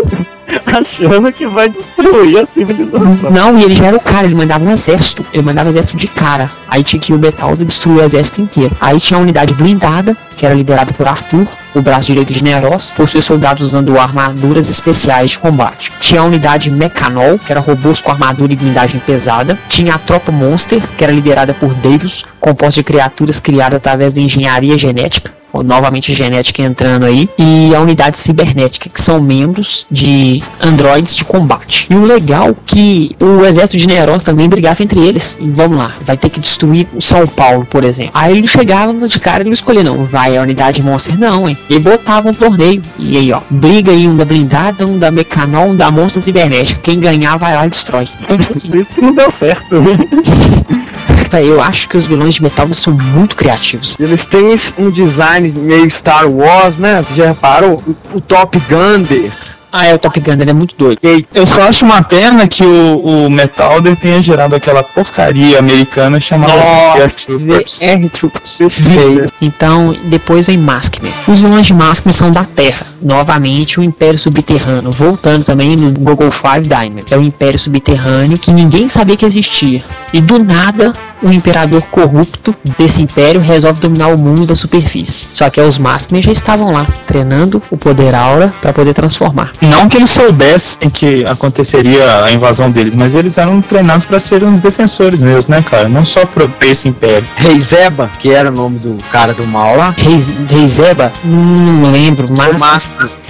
achando que vai destruir a civilização. Não, e ele já era o cara, ele mandava um exército. Ele mandava um exército de cara. Aí tinha que ir o Betaldo destruir o exército inteiro. Aí tinha a unidade blindada, que era liderada por Arthur, o braço direito de Neros, por seus soldados usando armaduras especiais de combate. Tinha a unidade Mecanol, que era robôs com armadura e blindagem pesada. Tinha a tropa Monster, que era liderada por Davis, composta de criaturas criadas através da engenharia genética ou novamente genética entrando aí, e a unidade cibernética, que são membros de androides de combate. E o legal que o exército de Neros também brigava entre eles. E vamos lá, vai ter que destruir o São Paulo, por exemplo. Aí ele chegava de cara e não escolhia, não. Vai a unidade Monster, não, hein? E botava um torneio. E aí, ó, briga aí um da blindada, um da Mecanol, um da Monster Cibernética. Quem ganhar vai lá e destrói. Então, assim, Por isso que não deu certo. véi, eu acho que os vilões de metal são muito criativos. Eles têm um design meio Star Wars, né? Você já reparou? O, o Top Gunner. Ah, é, o Top Gun, ele é muito doido. Eu só acho uma pena que o, o Metalder tenha gerado aquela porcaria americana chamada. VR Troopers. Então, depois vem Maskman. Os vilões de Maskman são da Terra. Novamente, o Império Subterrâneo. Voltando também no Google 5 Diamond. É o Império Subterrâneo que ninguém sabia que existia. E do nada, o imperador corrupto desse império resolve dominar o mundo da superfície. Só que os Maskman já estavam lá, treinando o poder aura para poder transformar. Não que eles soubessem que aconteceria a invasão deles, mas eles eram treinados pra serem os defensores mesmo, né, cara? Não só pro pra esse império. Rei Zeba, que era o nome do cara do mal lá. Rei, Rei Zeba? Hum, Não lembro, mas.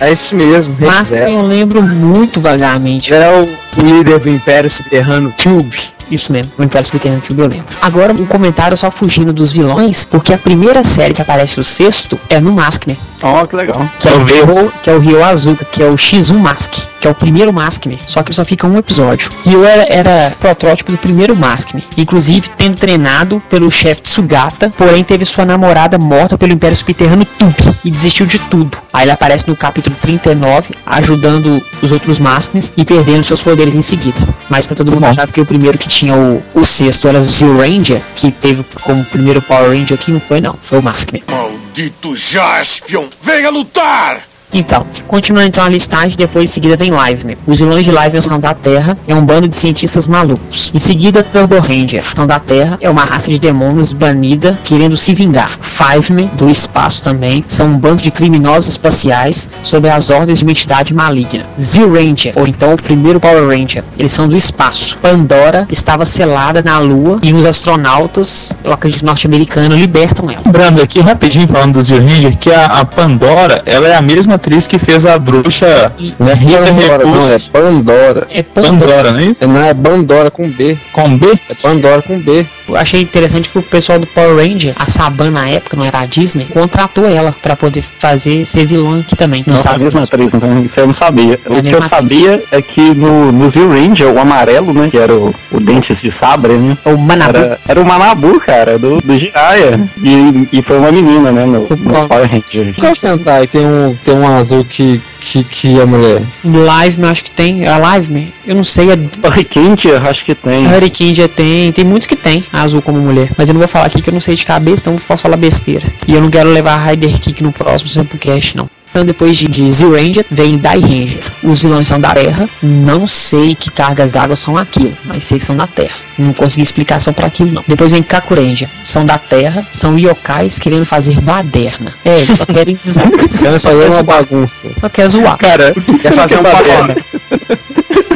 É esse mesmo, Rei Mas Zeba. eu lembro muito vagamente. É o, o líder do Império Subterrâneo Tube. Isso mesmo, o Império Subterrâneo Tube eu lembro. Agora, um comentário só fugindo dos vilões, porque a primeira série que aparece o sexto é no Maskner, Ó, que legal. que é, o. Rio, que é o Rio Azul, que é o X1 Mask. que é o primeiro Maskman, só que ele só fica um episódio. E eu era, era protótipo do primeiro Maskman, inclusive tendo treinado pelo chefe Tsugata, porém teve sua namorada morta pelo Império Subterrâneo Tupi e desistiu de tudo. Aí ele aparece no capítulo 39, ajudando os outros Maskmans e perdendo seus poderes em seguida. Mas pra todo mundo achar que o primeiro que tinha o, o sexto era o Zero Ranger, que teve como primeiro Power Ranger aqui, não foi não, foi o Maskman. Maldito Jaspion, venha lutar! Então, continuando então a listagem, depois em seguida vem Liveman. Os vilões de Liveman são da Terra, é um bando de cientistas malucos. Em seguida, Turbo Ranger, são da Terra, é uma raça de demônios banida, querendo se vingar. Fiveman, do espaço também, são um bando de criminosos espaciais sob as ordens de uma entidade maligna. Zero Ranger, ou então o primeiro Power Ranger, eles são do espaço. Pandora estava selada na Lua e os astronautas, eu acredito norte-americanos, libertam ela. Lembrando aqui rapidinho, falando do Zero Ranger, que a, a Pandora, ela é a mesma atriz que fez a bruxa Não é Rita Pandora, não, é. Pandora. É Pandora. Pandora, não é isso? É, Não é Bandora com B. Com B? É Pandora com B. Eu achei interessante que o pessoal do Power Ranger, a Saban na época, não era a Disney, contratou ela pra poder fazer ser vilã aqui também. Não é a mesma atriz, então isso eu não sabia. É o que eu sabia é que no, no Zero Ranger, o amarelo, né, que era o, o Dentes de Sabre, né, O Manabu. era, era o Manabu, cara, do, do Jiraiya. E, e foi uma menina, né, no, no Power Ranger. Qual Sentai tem um, tem um azul que, que, que é mulher? Live, eu acho que tem. A Live, eu não sei. Riquente, eu acho que tem. Hurricane tem. Tem muitos que tem a azul como mulher. Mas eu não vou falar aqui que eu não sei de cabeça, então posso falar besteira. E eu não quero levar a Rider Kick no próximo Samplecast, não. Então depois de, de Zero Ranger vem Die Ranger. Os vilões são da Terra. Não sei que cargas d'água são aquilo, mas sei que são da Terra. Não consegui explicação para aquilo não. Depois vem Kaku Ranger. São da Terra, são yokais querendo fazer baderna. É, eles só querem dizer. Querem só fazer quer uma zoar. bagunça. Só quer zoar. Cara, o que, que Quer fazer um baderna?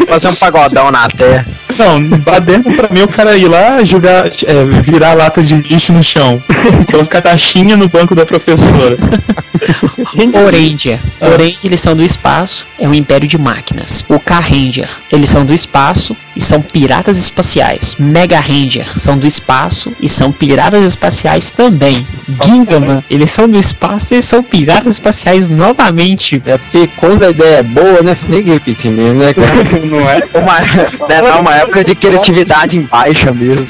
Fazer um pagodão na terra. Não, baderna pra mim o cara ir lá jogar, é, virar lata de lixo no chão. Colocar taxinha no banco da professora. Oranger. Oranger, eles são do espaço, é um império de máquinas. O K-Ranger, eles são do espaço e são piratas espaciais. Mega Ranger são do espaço e são piratas espaciais também. Gingaman, eles são do espaço e são piratas espaciais novamente. É porque quando a ideia é boa, né? Você tem que repetir mesmo, né, cara? Não é? Uma, deve dar uma época de criatividade em baixa mesmo.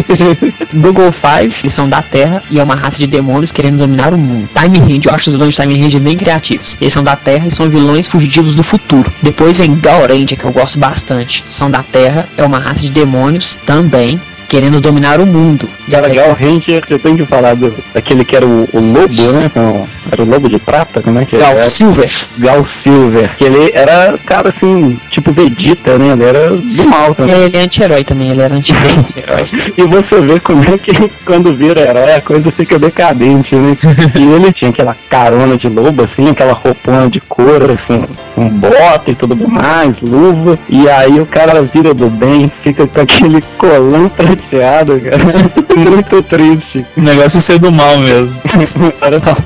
Google Five, eles são da Terra e é uma raça de demônios querendo dominar o mundo. Time Ranger, eu acho os vilões de Time Ranger bem criativos. Eles são da Terra e são vilões fugitivos do futuro. Depois vem Gal Ranger, que eu gosto bastante. São da Terra, é uma raça de demônios também querendo dominar o mundo. Cara? Gal Ranger, eu tenho que falar do, daquele que era o, o lobo, né? Não, era o lobo de prata? Como é que Gal era? Silver. Gal Silver. Que ele era, cara, assim, tipo Vegeta, né? Ele era do mal também. Ele é anti-herói também, ele era anti-herói. E você vê como é que quando vira herói a coisa fica decadente, né? E ele tinha aquela carona de lobo, assim, aquela roupona de couro, assim, com bota e tudo mais, luva. E aí o cara vira do bem, fica com aquele colão prateado, cara. Muito triste. O negócio é ser do mal mesmo.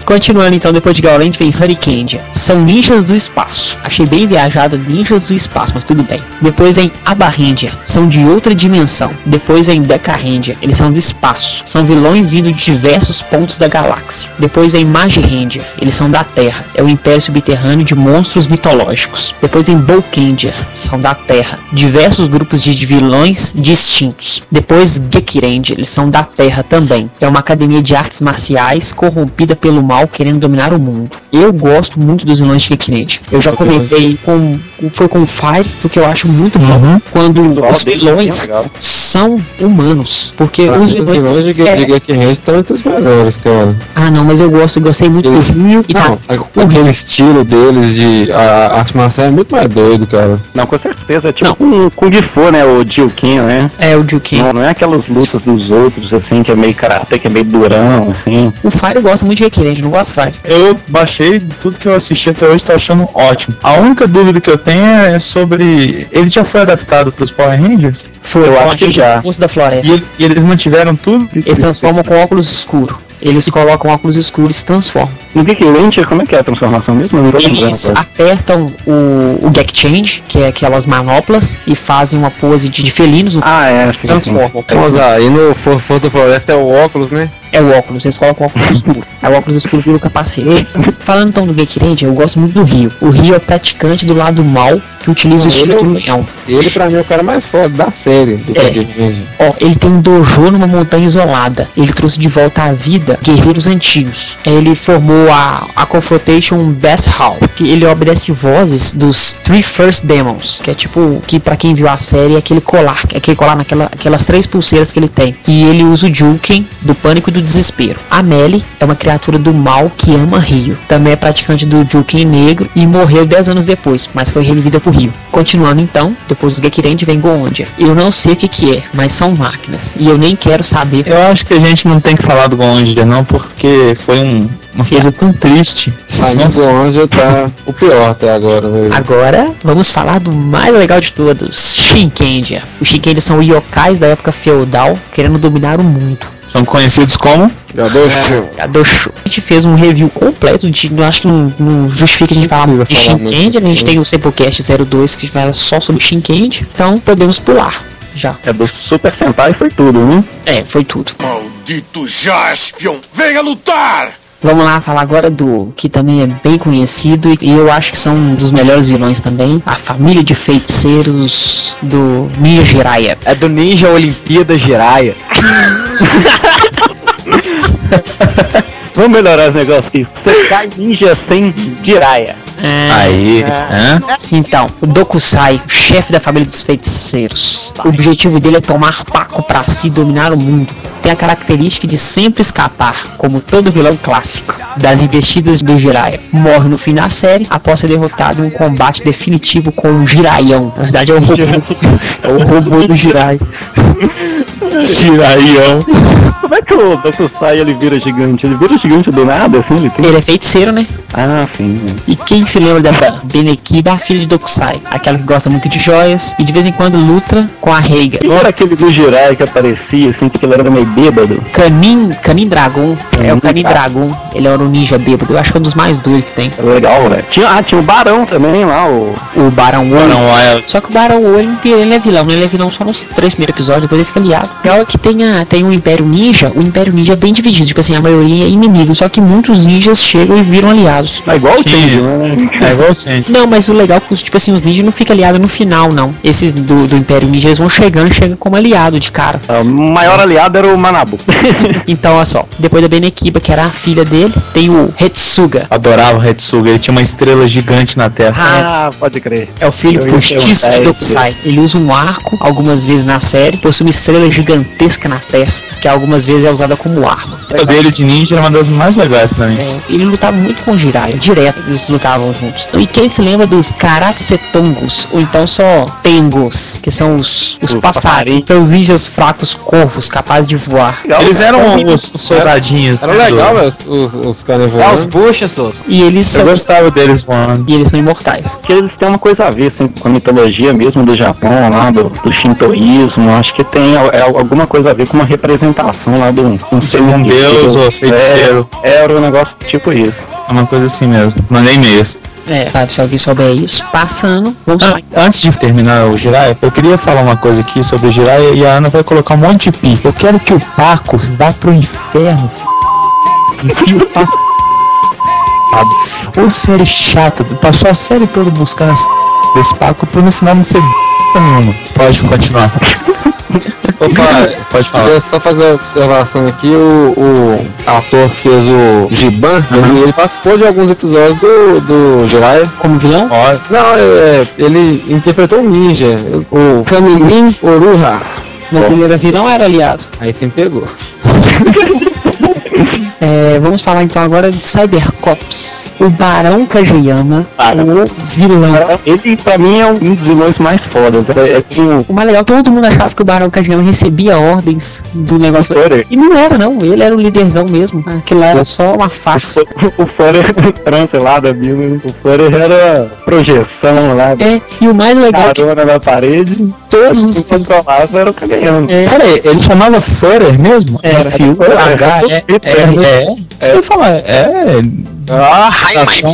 Continuando então, depois de Ranger vem Hurricane. São ninjas do espaço. Achei bem viajado, ninjas do espaço, mas tudo bem. Depois vem Abba Ranger. São de outra dimensão. Depois vem Deca. Eles são do espaço. São vilões vindo de diversos pontos da galáxia. Depois vem Magi Ranger. Eles são da Terra. É o império subterrâneo de monstros mitológicos. Depois vem Bolkanger. São da Terra. Diversos grupos de vilões distintos. Depois Geki Ranger. Eles são da Terra também. É uma academia de artes marciais corrompida pelo mal querendo dominar o mundo. Eu gosto muito dos vilões de Geki Ranger. Eu já comentei com foi com o Fire, porque eu acho muito bom quando visual os vilões é são humanos. Porque Pra os mim, Os vilões. vilões de É. de Geek Range estão entre os melhores, cara. Ah, não, mas eu gosto, eu gostei muito Eles- do Rio e Não, da. a- aquele estilo deles de a, arte marcial é muito mais doido, cara. Não, com certeza. É tipo um Kung Fu, né? O Jilkin, né? É, o Jukin. Não, não é aquelas lutas dos outros, assim, que é meio karatê, que é meio durão, assim. O Fire gosta muito de Requerente, não gosta do Fire. Eu baixei tudo que eu assisti até hoje, tô achando ótimo. A única dúvida que eu tenho é sobre. Ele já foi adaptado pros Power Rangers? Foi, Eu acho que aquele já. Força da Floresta. E, e eles mantiveram tudo? Eles transformam com óculos escuros. Eles colocam óculos escuros e se transformam. No Geek Ranger, como é que é a transformação mesmo? Eles apertam o, o Gek Change, que é aquelas manoplas, e fazem uma pose de, de felinos, Ah, é, sim. sim. transformam. Vamos lá, e no For- Força da Floresta é o óculos, né? É o óculos, eles colocam o óculos escuro. É o óculos escuro vira o capacete. Falando então do Gekirendia, eu gosto muito do Rio. O Rio é praticante do lado mal que utiliza o estilo do leão. Ele, pra mim, é o cara mais foda da série do É. Ó, ele tem um dojo numa montanha isolada. Ele trouxe de volta à vida guerreiros antigos. Ele formou a, a Confrontation Bass Hall. que Ele obedece vozes dos Three First Demons, que é tipo, que pra quem viu a série é aquele colar, é aquele colar naquela, aquelas três pulseiras que ele tem. E ele usa o Juken do pânico e do desespero. A Melly é uma criatura do mal que ama Rio. Também é praticante do Juken negro e morreu 10 anos depois, mas foi revivida por Rio. Continuando então, depois dos Gekirendi vem Goondia. Eu não sei o que que é, mas são máquinas. E eu nem quero saber. Eu acho que a gente não tem que falar do Gonja, não, porque foi um- uma coisa tão triste. O Goonja tá o pior até agora, velho. Agora, vamos falar do mais legal de todos, Shinkendia. Os Shinkendia são yokais da época feudal, querendo dominar o mundo. São conhecidos como Já deixa. Kadoshu. A gente fez um review completo, a gente, eu acho que não, não justifica a gente Não falar de muito. a gente tem o Sepulcast 02 que fala só sobre Shinkendia, então podemos pular já. É do Super Sentai foi tudo, né? É, foi tudo. Maldito Jaspion! Venha lutar! Vamos lá falar agora do que também é bem conhecido e eu acho que são um dos melhores vilões também, a família de feiticeiros do Ninja Jiraiya. É do Ninja Olimpíada Jiraiya. Vamos melhorar os negócios aqui. Você cai ninja sem Jiraiya. Aí, hã? Então, o Dokusai, o chefe da família dos feiticeiros. O objetivo dele é tomar Paco pra si e dominar o mundo. Tem a característica de sempre escapar, como todo vilão clássico, das investidas do Jiraiya. Morre no fim da série após ser derrotado em um combate definitivo com o Jiraião. Na verdade é o robô, é o robô do Jiraiya. Jiraião. Como é que o Dokusai ele vira gigante? Ele vira gigante do nada, assim? Ele tem... Ele é feiticeiro, né? Ah, sim. E quem se lembra dessa Benekiba, a filha de Dokusai? Aquela que gosta muito de joias e de vez em quando luta com a Reiga. Quem era aquele do Jiraiya que aparecia, assim, que ele era meio bêbado? Canin, Canin Dragon. É o Canin. Dragon. Ele era um ninja bêbado. Eu acho que é um dos mais doidos que tem. Legal, velho. Tinha, ah, tinha o Barão também lá, o... O Barão Olho. Barão Wild. Só que o Barão Olho, ele, é vilão, né? Ele é vilão só nos três primeiros episódios, depois ele fica aliado. Legal é que tem, a, tem o Império Ninja, o Império Ninja é bem dividido, tipo assim, a maioria é inimigo, só que muitos ninjas chegam e viram aliados. É igual o Sim. Tenji, né? É igual o. Não, mas o legal é que, os, tipo assim, os ninjas não ficam aliados no final, não. Esses do, do Império Ninja, eles vão chegando e chegam como aliado de cara. O maior aliado era o Manabu. Então, olha só, depois da Benekiba, que era a filha dele, tem o Hetsuga. Adorava o Retsuga, ele tinha uma estrela gigante na testa. ah, pode crer. É o filho Eu postiço de Dokusai. Ele usa um arco algumas vezes na série, possui uma estrela gigantesca na testa, que algumas vezes é usada como arma. A dele de ninja era uma das mais legais pra mim. É, ele lutava muito com o Jiraiya, direto eles lutavam juntos. E quem se lembra dos Karatsetongos, ou então só Tengos, que são os, os, Os passarinhos, são os ninjas fracos corvos, capazes de voar. Eles eram os os soldadinhos. Era né, legal, os, os, os caras os voando. buchas, Souza. E eles Eu são, gostava deles voando. e eles são imortais. Porque eles têm uma coisa a ver, assim, com a mitologia mesmo do Japão, lá, do, do shintoísmo. Acho que tem é, alguma coisa a ver com uma representação lá do... Um, ser um deus ou feiticeiro. É, era um negócio tipo isso. É uma coisa assim mesmo. Mandei e-mails. É, sabe, se alguém souber isso, passando, vamos Ah, antes de terminar o Jiraiya, eu queria falar uma coisa aqui sobre o Jiraiya e a Ana vai colocar um monte de pi. Eu quero que o Paco vá pro inferno. f***. Enfia o Paco. Ô série chata, passou a série toda buscando essa desse Paco pra no final não ser nenhuma. Pode continuar. Fábio, Pode falar. queria só fazer uma observação aqui, o, o ator que fez o Giban, ele, ele participou de alguns episódios do, do Jiraiya. Como vilão? Ó, Não, é, é, ele interpretou um ninja, o Kaminin Oruha. Mas ele era vilão ou era aliado? Aí você me pegou. É, vamos falar então agora de Cybercops. O Barão Kageyama, o vilão. Ele, pra mim, é um dos vilões mais fodas. É, é com O mais legal, todo mundo achava que o Barão Kageyama recebia ordens do negócio. Forer. E não era, não. Ele era o líderzão mesmo. Aquilo lá era só uma farsa. O Forer lá da Bíblia. O Forer era projeção lá, É, e o mais legal é que carona na parede. todos os Quem controlava era o Kageyama. É, Peraí, ele chamava Furer mesmo? Era. F E R E. Isso que eu ia falar. É. Ah, Citação,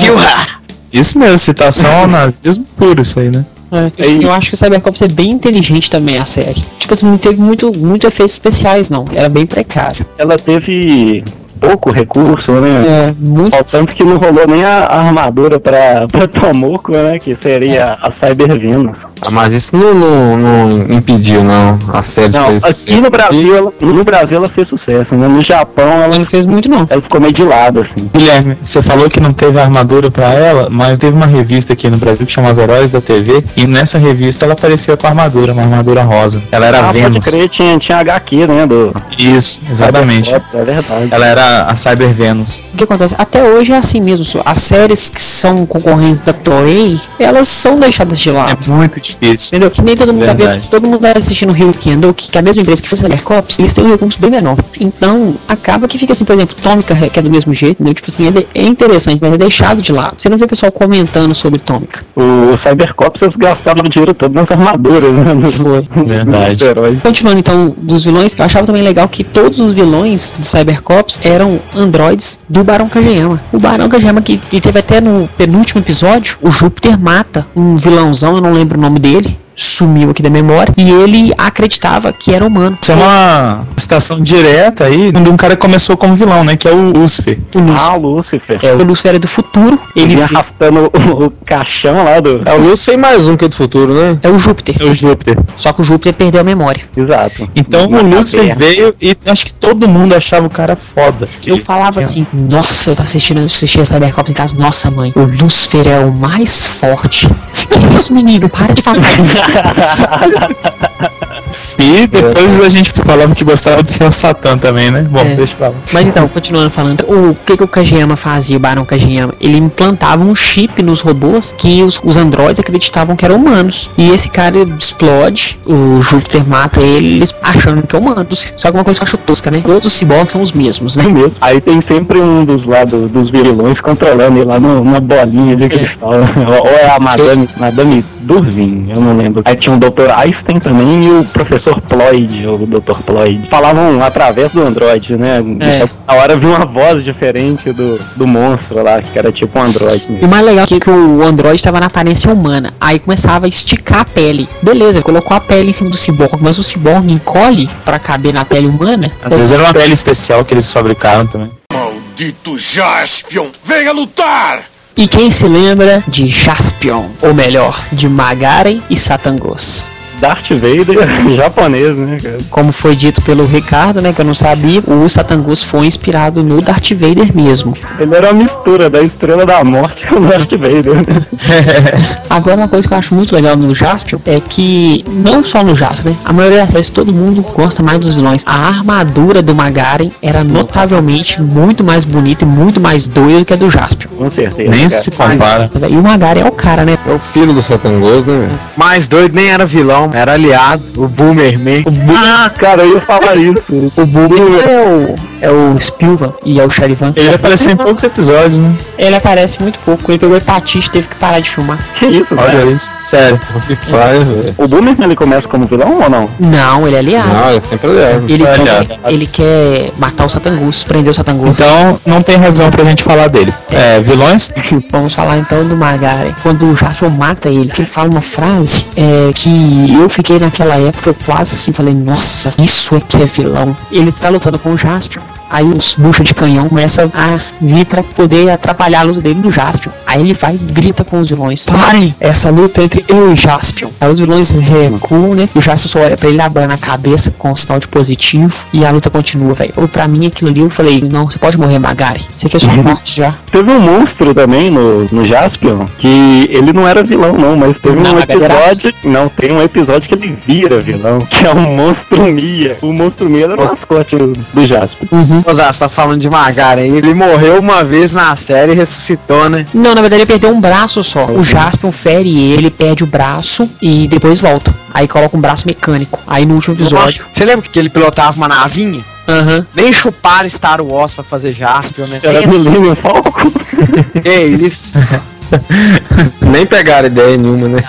isso mesmo, citação ao nazismo puro, isso aí, né? É, tipo assim, eu acho que o Cybercops é bem inteligente também a série. Tipo assim, não teve muito, muito efeitos especiais, não. Era bem precário. Ela teve pouco recurso, né? É, muito. Ao tanto que não rolou nem a, a armadura pra, pra Tomoko, né? Que seria a Cyber Venus. Ah, mas isso não, não, não impediu, não. A série Não, fez aqui sucesso no Brasil, ela, no Brasil ela fez sucesso, né? No Japão ela, não fez muito, não. ela ficou meio de lado, assim. Guilherme, você falou que não teve armadura pra ela, mas teve uma revista aqui no Brasil que chamava Heróis da TV, e nessa revista ela aparecia com a armadura, uma armadura rosa. Ela era Ah, pode Vênus. crer, tinha, tinha HQ, né? Do Isso, exatamente. É verdade. Ela era a Cyber Vênus. O que acontece? Até hoje é assim mesmo. As séries que são concorrentes da Toei, elas são deixadas de lado. É muito difícil. Entendeu? Que nem todo mundo tá Verdade. vendo, todo mundo tá assistindo o Rio Kendo, que, que é a mesma empresa que fez Cybercops, eles têm um recurso bem menor. Então, acaba que fica assim, por exemplo, Tômica, que é do mesmo jeito, entendeu? Tipo assim, é, de- é interessante, mas é deixado de lado. Você não vê o pessoal comentando sobre Tômica. O Cybercops eles gastaram o dinheiro todo nas armaduras, né? Foi. Verdade. Continuando então dos vilões, eu achava também legal que todos os vilões de Cybercops eram androides do Barão Kageyama. O Barão Kageyama que, que teve até no penúltimo episódio, o Júpiter mata um vilãozão, eu não lembro o nome dele. Sumiu aqui da memória. E ele acreditava que era humano. Isso é uma citação direta aí de um cara que começou como vilão, né? Que é o Lúcifer. O Lúcifer. Ah, o Lúcifer. É, o Lúcifer é do futuro. Ele arrastando o, o caixão lá do. É, o Lúcio fez mais um que é do futuro, né? é o Júpiter. É o Júpiter. Só que o Júpiter perdeu a memória. Exato. Então Na o Lúcifer caverna. veio e acho que todo mundo achava o cara foda. Eu falava assim, nossa, eu tô assistindo, eu assistia Cybercops em casa, nossa mãe, o Lúcifer é o mais forte. Que isso, menino? Para de falar isso. ハハハハ! E depois a gente falava que gostava do Senhor Satã também, né? Bom, É. deixa eu falar. Mas então, continuando falando, o que, que o Kageyama fazia, o Barão Kageyama? Ele implantava um chip nos robôs que os, os androides acreditavam que eram humanos. E esse cara explode, o Júpiter mata ele, eles achando que é humano. Só que uma coisa que eu acho tosca, né? Todos os ciborgues são os mesmos, né? É mesmo. Aí tem sempre um dos lados dos vilões controlando ele lá no- numa bolinha de cristal. Ou é a Madame, Madame Durvin, eu não lembro. Aí tinha o Dr. Einstein também e o professor Ployd, ou o Dr. Ployd. Falavam através do Android, né? É. Na hora vinha uma voz diferente do, do monstro lá, que era tipo um Android. E o mais legal é que o Android estava na aparência humana. Aí começava a esticar a pele. Beleza, colocou a pele em cima do ciborgue, mas o ciborgue encolhe pra caber na pele humana. Às vezes era uma pele especial que eles fabricaram também. Maldito Jaspion, venha lutar! E quem se lembra de Jaspion, ou melhor, de Magaren e Satangos? Darth Vader japonês, né, cara? Como foi dito pelo Ricardo, né, que eu não sabia, o Satangos foi inspirado no Darth Vader mesmo. Ele era uma mistura da Estrela da Morte com o Darth Vader. né? Agora uma coisa que eu acho muito legal no Jaspion é que, não só no Jaspion, né, a maioria das vezes todo mundo gosta mais dos vilões. A armadura do Magaren era notavelmente muito mais bonita e muito mais doida do que a do Jaspion. Com certeza. Nem cara. se compara. E o Magaren é o cara, né? É o filho do Satangos, né? Mais doido nem era vilão, era aliado, o Boomerman. Ah, cara, eu ia falar isso. O Bulma É o, é o Spilvan e é o Charivan. Ele apareceu em poucos episódios, né? Ele aparece muito pouco. Ele pegou hepatite teve que parar de filmar. Que isso, Olha sério? isso. Sério. Que paia, velho. O Boomerman ele começa como vilão ou não? Não, ele é aliado. Não, é sempre aliado. Ele quer, aliado. ele quer matar o Satangus, prender o Satangus. Então não tem razão pra gente falar dele. É, vilões? Vamos falar então do Magaren. Quando o Jaspion mata ele, que ele fala uma frase é, que eu fiquei naquela época eu quase assim falei, nossa, isso é que é vilão. Ele tá lutando com o Jaspion. Aí os buchas de canhão começam a vir pra poder atrapalhar a luta dele do Jaspion. Aí ele vai e grita com os vilões: Parem! Essa luta é entre eu e Jaspion. Aí os vilões recuam, né? E o Jaspion só olha pra ele abana a cabeça com um sinal de positivo. E a luta continua, velho. Ou Pra mim aquilo ali eu falei: Não, você pode morrer, Magari. Você fez sua parte já. Teve um monstro também no, no Jaspion, que ele não era vilão não, mas teve Não, um episódio... Não, tem um episódio que ele vira vilão, que é o Monstro Mia. O Monstro Mia era o mascote do, do Jaspion. Ô, Zé, você tá falando de Magaren. Ele morreu uma vez na série e ressuscitou, né? Não, na verdade ele perdeu um braço só. O Jaspion fere ele, ele perde o braço e depois volta. Aí coloca um braço mecânico. Aí no último episódio. Você lembra que ele pilotava uma navinha? Aham. Nem chuparam Star Wars pra fazer Jaspion, né? Era Millennium Falcon. Que isso? Nem pegaram ideia nenhuma, né?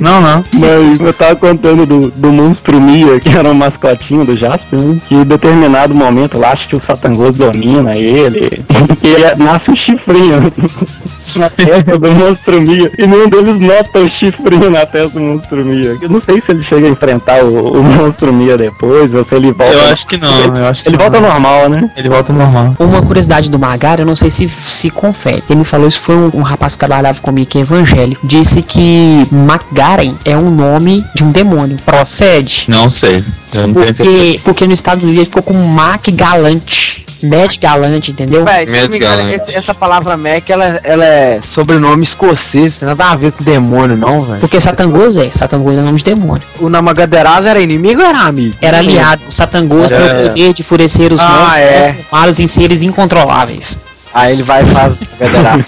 Não. Não, não. Mas eu tava contando do, do Monstro Mia, que era um mascotinho do Jaspion, né? que em determinado momento lá, acho que o Satangos domina ele, que ele nasce um chifrinho. Chifre na testa do Monstro Mia e nenhum deles nota o chifrinho na testa do Monstro Mia. Eu não sei se ele chega a enfrentar o, o Monstro Mia depois ou se ele volta. Eu acho que não, eu acho que Ele não. volta normal, né? Ele volta normal. Uma curiosidade do Magari, eu não sei se se confere. Quem me falou isso foi um, um rapaz que trabalhava comigo que é evangélico. Disse que McGaren é um nome de um demônio. Procede? Não sei. Eu não tenho certeza. Porque, porque no Estados Unidos ele ficou com Mac Galante. Mad Galante, entendeu? Véi, não esse- essa palavra Mac, ela, ela é sobrenome escocês, tem nada a ver com demônio, não, velho. Porque Satangoso é. Satangoso é nome de demônio. O Namagaderaza era inimigo ou era amigo? Era aliado. O Satangoso tem o É. poder de enfurecer os Ah, mortos e é. transformá-los em seres incontroláveis. Aí ele vai e faz Namagaderaza.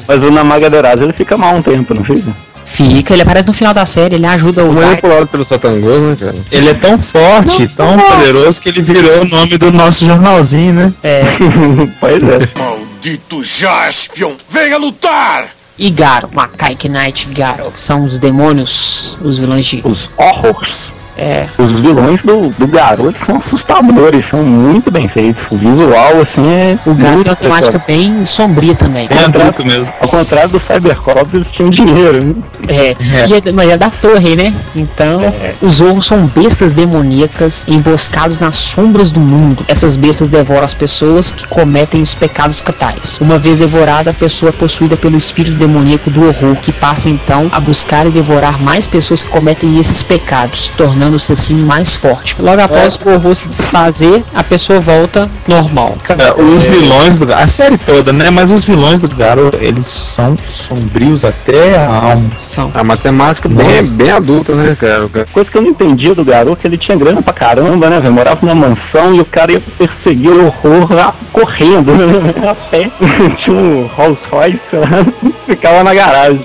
Mas o Namagaderaza ele fica mal um tempo, não fica? Fica, ele aparece no final da série, ele ajuda o Foi Vai. manipulado pelo Satangoso, né, cara? Ele é tão forte, tão poderoso que ele virou o nome do nosso jornalzinho, né? É, pois é. Maldito Jaspion! Venha lutar! e Garo, Makai Knight Garo, que são os demônios, os vilões de. Os horrors. É, Os vilões do, do garoto são assustadores, são muito bem feitos. O visual, assim, é. o Garo muito tem uma temática bem sombria também. Bem adulto mesmo. Ao contrário do Cybercops, eles tinham dinheiro. né? É, e é, mas é da torre, né? Então, os orros são bestas demoníacas emboscados nas sombras do mundo. Essas bestas devoram as pessoas que cometem os pecados capitais. Uma vez devorada, a pessoa é possuída pelo espírito demoníaco do horror, que passa então a buscar e devorar mais pessoas que cometem esses pecados, tornando-se assim mais forte. Logo após o horror se desfazer, a pessoa volta normal. Cara, os vilões do a série toda, né? Mas os vilões do Garo, eles são sombrios até a alma. São. A matemática bem, Nossa. bem adulta, né, cara? Coisa que eu não entendia do garoto, que ele tinha grana pra caramba, né, velho? Morava numa mansão e o cara ia perseguir o horror lá correndo, né? A pé. tinha um Rolls Royce lá, ficava na garagem.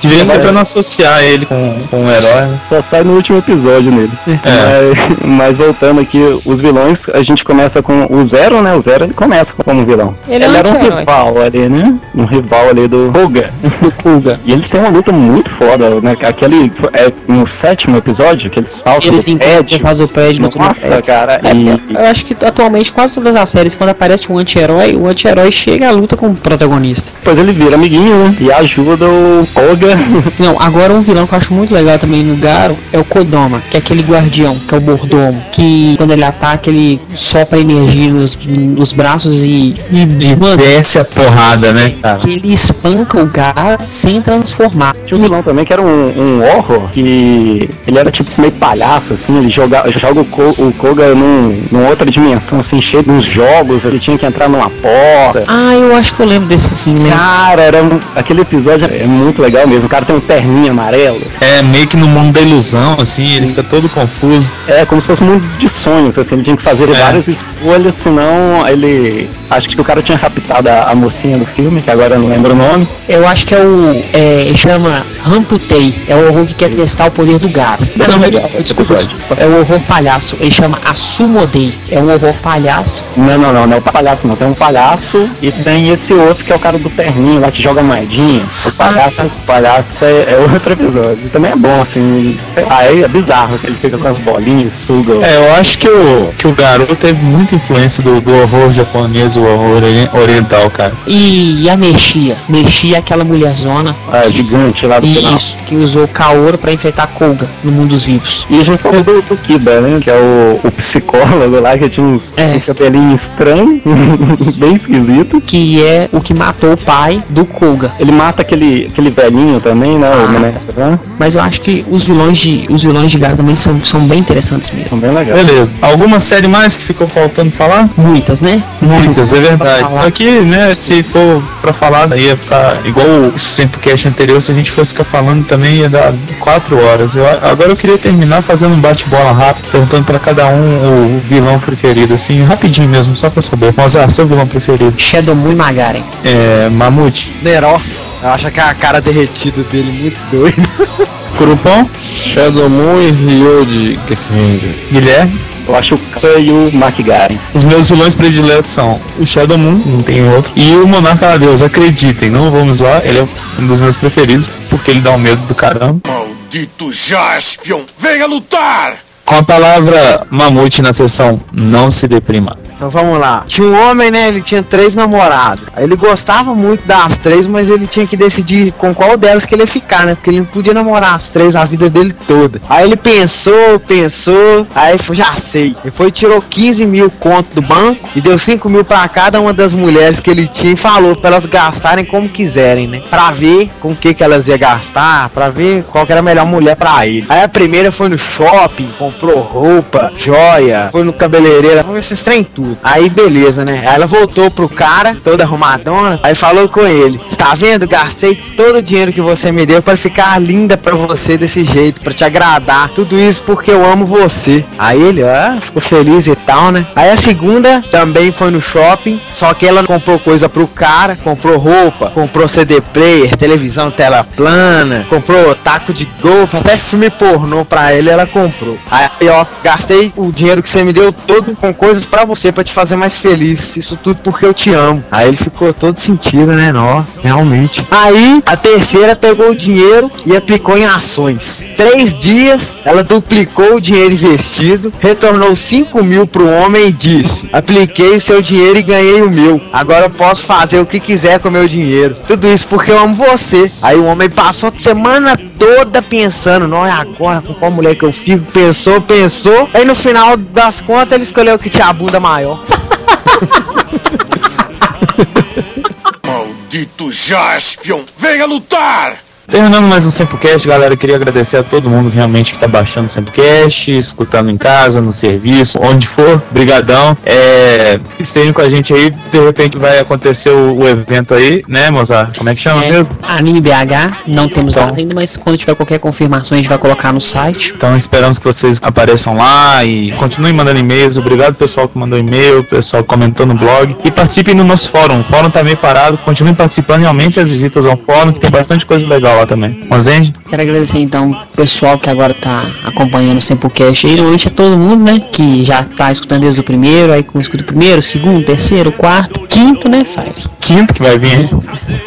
Devia ser pra não associar ele com, com o herói, né? Só sai no último episódio nele. Mas, mas voltando aqui, os vilões, a gente começa com o Zero, né? O Zero ele começa como vilão. Ele é um era um rival ali, né? Um rival ali do Koga. Do Kuga. E eles têm uma luta muito foda, né? Aquele. É, no sétimo episódio, que eles saltam Eles do prédio. do prédio, no Nossa, prédio. cara. É, E, eu acho que atualmente quase todas as séries, quando aparece um anti-herói, o anti-herói chega à luta com o protagonista. depois ele vira amiguinho, né? E ajuda o Koga. Não, agora um vilão que eu acho muito legal também no Garo é o Kodama, que é aquele guardião, que é o mordomo, que quando ele ataca ele sopra energia nos, nos braços e, e, E mano, desce a porrada, né, cara? que ele espanca o Garo sem transformar. Tinha um vilão também que era um, um horror, que ele era tipo meio palhaço, assim, ele joga, joga o, Ko, o Koga num, numa outra dimensão, assim, cheio de uns jogos, ele tinha que entrar numa porta. Ah, eu acho que eu lembro desse sim, lembro. Cara, era um- aquele episódio é muito legal mesmo. O cara tem um terninho amarelo. É meio que no mundo da ilusão, assim, ele fica todo confuso. É como se fosse um mundo de sonhos, assim, ele tinha que fazer É. várias escolhas, senão ele. Acho que o cara tinha raptado a, a mocinha do filme, que agora eu não lembro o nome. Eu acho que é o. É, ele chama Ramputei. É o horror que quer testar o poder do Garo. Ah, não, legal desculpa, desculpa. É o horror palhaço. Ele chama Assumodei. É um horror palhaço. Não, não, não, não é o palhaço, não. Tem um palhaço e tem esse outro que é o cara do terninho lá que joga moedinha. O palhaço, o palhaço é, é outro episódio. Também é bom, assim, sei lá, é, é bizarro que ele fica com as bolinhas, suga. É, eu acho que o, que o garoto teve muita influência do, do horror japonês, o ori- oriental, cara. E, a Mexia. Mexia é aquela mulherzona. a gigante lá do final. Isso, que usou Kaoro pra enfrentar Koga no mundo dos vivos. E a gente falou do, do Kiba, né? Que é o, o psicólogo lá, que tinha uns É. um cabelinho estranho, bem esquisito. Que é o que matou o pai do Koga. Ele mata aquele, aquele velhinho também, né? O Ah, Menezes, né? Mas eu acho que os vilões de. Os vilões de Garo também são, são bem interessantes mesmo. São bem legais. Beleza. Alguma série mais que ficou faltando falar? Muitas, né? Muitas, é verdade. Só que, né, se for pra falar, ia ficar igual o Sempocast anterior, se a gente fosse ficar falando também ia dar quatro horas. Eu, agora eu queria terminar fazendo um bate-bola rápido, perguntando pra cada um o vilão preferido, assim, rapidinho mesmo, só pra saber. Mozart, seu vilão preferido? Shadow Moon e Magaren. É. Mamute. Neró. Eu acho que a cara derretida dele muito doida. Curupão? Shadow Moon e Ryo de Geek Ranger. Guilherme? Eu acho o Khan e o McGaren. Os meus vilões prediletos são o Shadow Moon, não tem outro, e o Monarca da Deus. Acreditem, não vamos lá, ele é um dos meus preferidos, porque ele dá um medo do caramba. Maldito Jaspion! Venha lutar! Com a palavra mamute na seção, não se deprima. Então vamos lá. Tinha um homem, né? Ele tinha três namoradas. Ele gostava muito das três, mas ele tinha que decidir com qual delas que ele ia ficar, né? Porque ele não podia namorar as três a vida dele toda. Aí ele pensou, pensou, aí foi, já sei. Ele foi tirou 15 mil conto do banco e deu 5 mil pra cada uma das mulheres que ele tinha e falou pra elas gastarem como quiserem, né? Pra ver com o que que elas iam gastar, pra ver qual era a melhor mulher pra ele. Aí a primeira foi no shopping, comprou roupa, joia, foi no cabeleireiro, foi esses trem tudo. Aí beleza, né? Aí ela voltou pro cara, toda arrumadona, aí falou com ele: Tá vendo? Gastei todo o dinheiro que você me deu pra ficar linda pra você desse jeito, pra te agradar. Tudo isso porque eu amo você. Aí ele, ah, ficou feliz e tal, né? Aí a segunda também foi no shopping, só que ela comprou coisa pro cara, comprou roupa, comprou CD player, televisão tela plana, comprou taco de golfe, até filme pornô pra ele ela comprou. Aí ó, gastei o dinheiro que você me deu todo com coisas pra você, pra te fazer mais feliz. Isso tudo porque eu te amo. Aí ele ficou todo sentido, né? Nó, realmente. Aí a terceira pegou o dinheiro e aplicou em ações. Três dias, ela duplicou o dinheiro investido, retornou 5 mil pro homem e disse: Apliquei o seu dinheiro e ganhei o meu. Agora eu posso fazer o que quiser com o meu dinheiro. Tudo isso porque eu amo você. Aí o homem passou a semana toda pensando: Não é agora com qual mulher que eu fico? Pensou, pensou. Aí no final das contas ele escolheu que tinha a bunda maior. Maldito Jaspion! Venha lutar! Terminando mais um Sempocast, galera, eu queria agradecer a todo mundo realmente que tá baixando o Sempocast, escutando em casa, no serviço, onde for, brigadão. É, estejam com a gente aí, de repente vai acontecer o, o evento aí, né, Mozart? Como é que chama É, mesmo? Anime BH, não temos Então. data ainda, mas quando tiver qualquer confirmação a gente vai colocar no site. Então esperamos que vocês apareçam lá e continuem mandando e-mails. Obrigado pessoal que mandou e-mail, pessoal que comentou no blog. E participem do nosso fórum. O fórum tá meio parado, continuem participando e aumentem as visitas ao fórum, que tem bastante coisa legal lá também. Mozende? Quero agradecer então o pessoal que agora tá acompanhando o Sempocast aí, normalmente é todo mundo, né, que já tá escutando desde o primeiro, aí escuta o primeiro, segundo, terceiro, quarto, quinto, né, Fire? Quinto que vai vir, hein?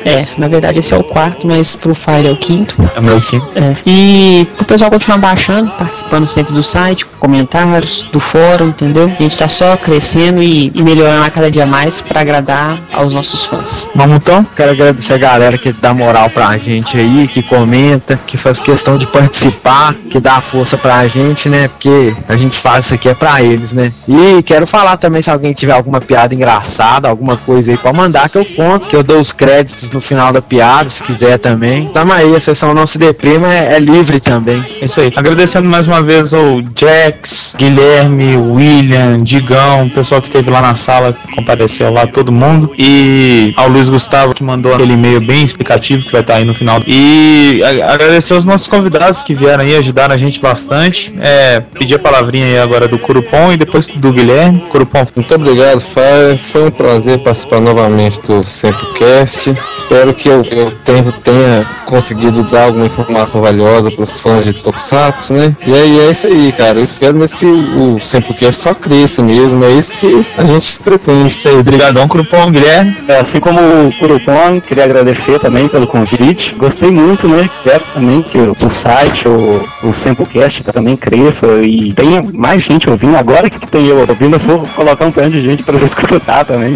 É, na verdade esse é o quarto, mas pro Fire é o quinto. É o meu quinto. É. E pro pessoal continuar baixando, participando sempre do site, com comentários, do fórum, entendeu? A gente tá só crescendo e, e melhorando a cada dia mais pra agradar aos nossos fãs. Mamutão? Quero agradecer a galera que dá moral pra gente aí, que comenta, que faz questão de participar, que dá força pra gente, né? Porque a gente faz isso aqui é pra eles, né? E quero falar também se alguém tiver alguma piada engraçada, alguma coisa aí pra mandar que eu conto, que eu dou os créditos no final da piada, se quiser também. Tamo aí, a sessão Não Se Deprima é, é livre também. É isso aí. Agradecendo mais uma vez ao Jax, Guilherme, William, Digão, o pessoal que esteve lá na sala, que compareceu lá, todo mundo. E ao Luiz Gustavo, que mandou aquele e-mail bem explicativo que vai estar aí no final. E agradecer aos nossos convidados que vieram aí, ajudaram a gente bastante. É, pedir a palavrinha aí agora do Curupom e depois do Guilherme. Curupom, Muito obrigado, Fire. Foi um prazer participar novamente do Sempocast. Espero que eu, eu tenha, tenha conseguido dar alguma informação valiosa para os fãs de Tokusatsu, né? E aí é isso aí, cara. Eu espero mesmo que o Sempocast só cresça mesmo. É isso que a gente pretende. isso aí. Obrigadão, Curupom, Guilherme. É, assim como o Curupom, queria agradecer também pelo convite. Gostei muito, né? Quero também que o, o site, o, o Sempocast também cresça e tenha mais gente ouvindo. Agora que tem eu ouvindo, eu vou colocar um tanto de gente para vocês escutar também.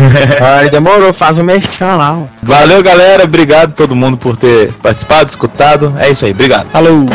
Aí demorou, faz o merchan lá, ó. Valeu, galera. Obrigado a todo mundo por ter participado, escutado. É isso aí. Obrigado. Falou!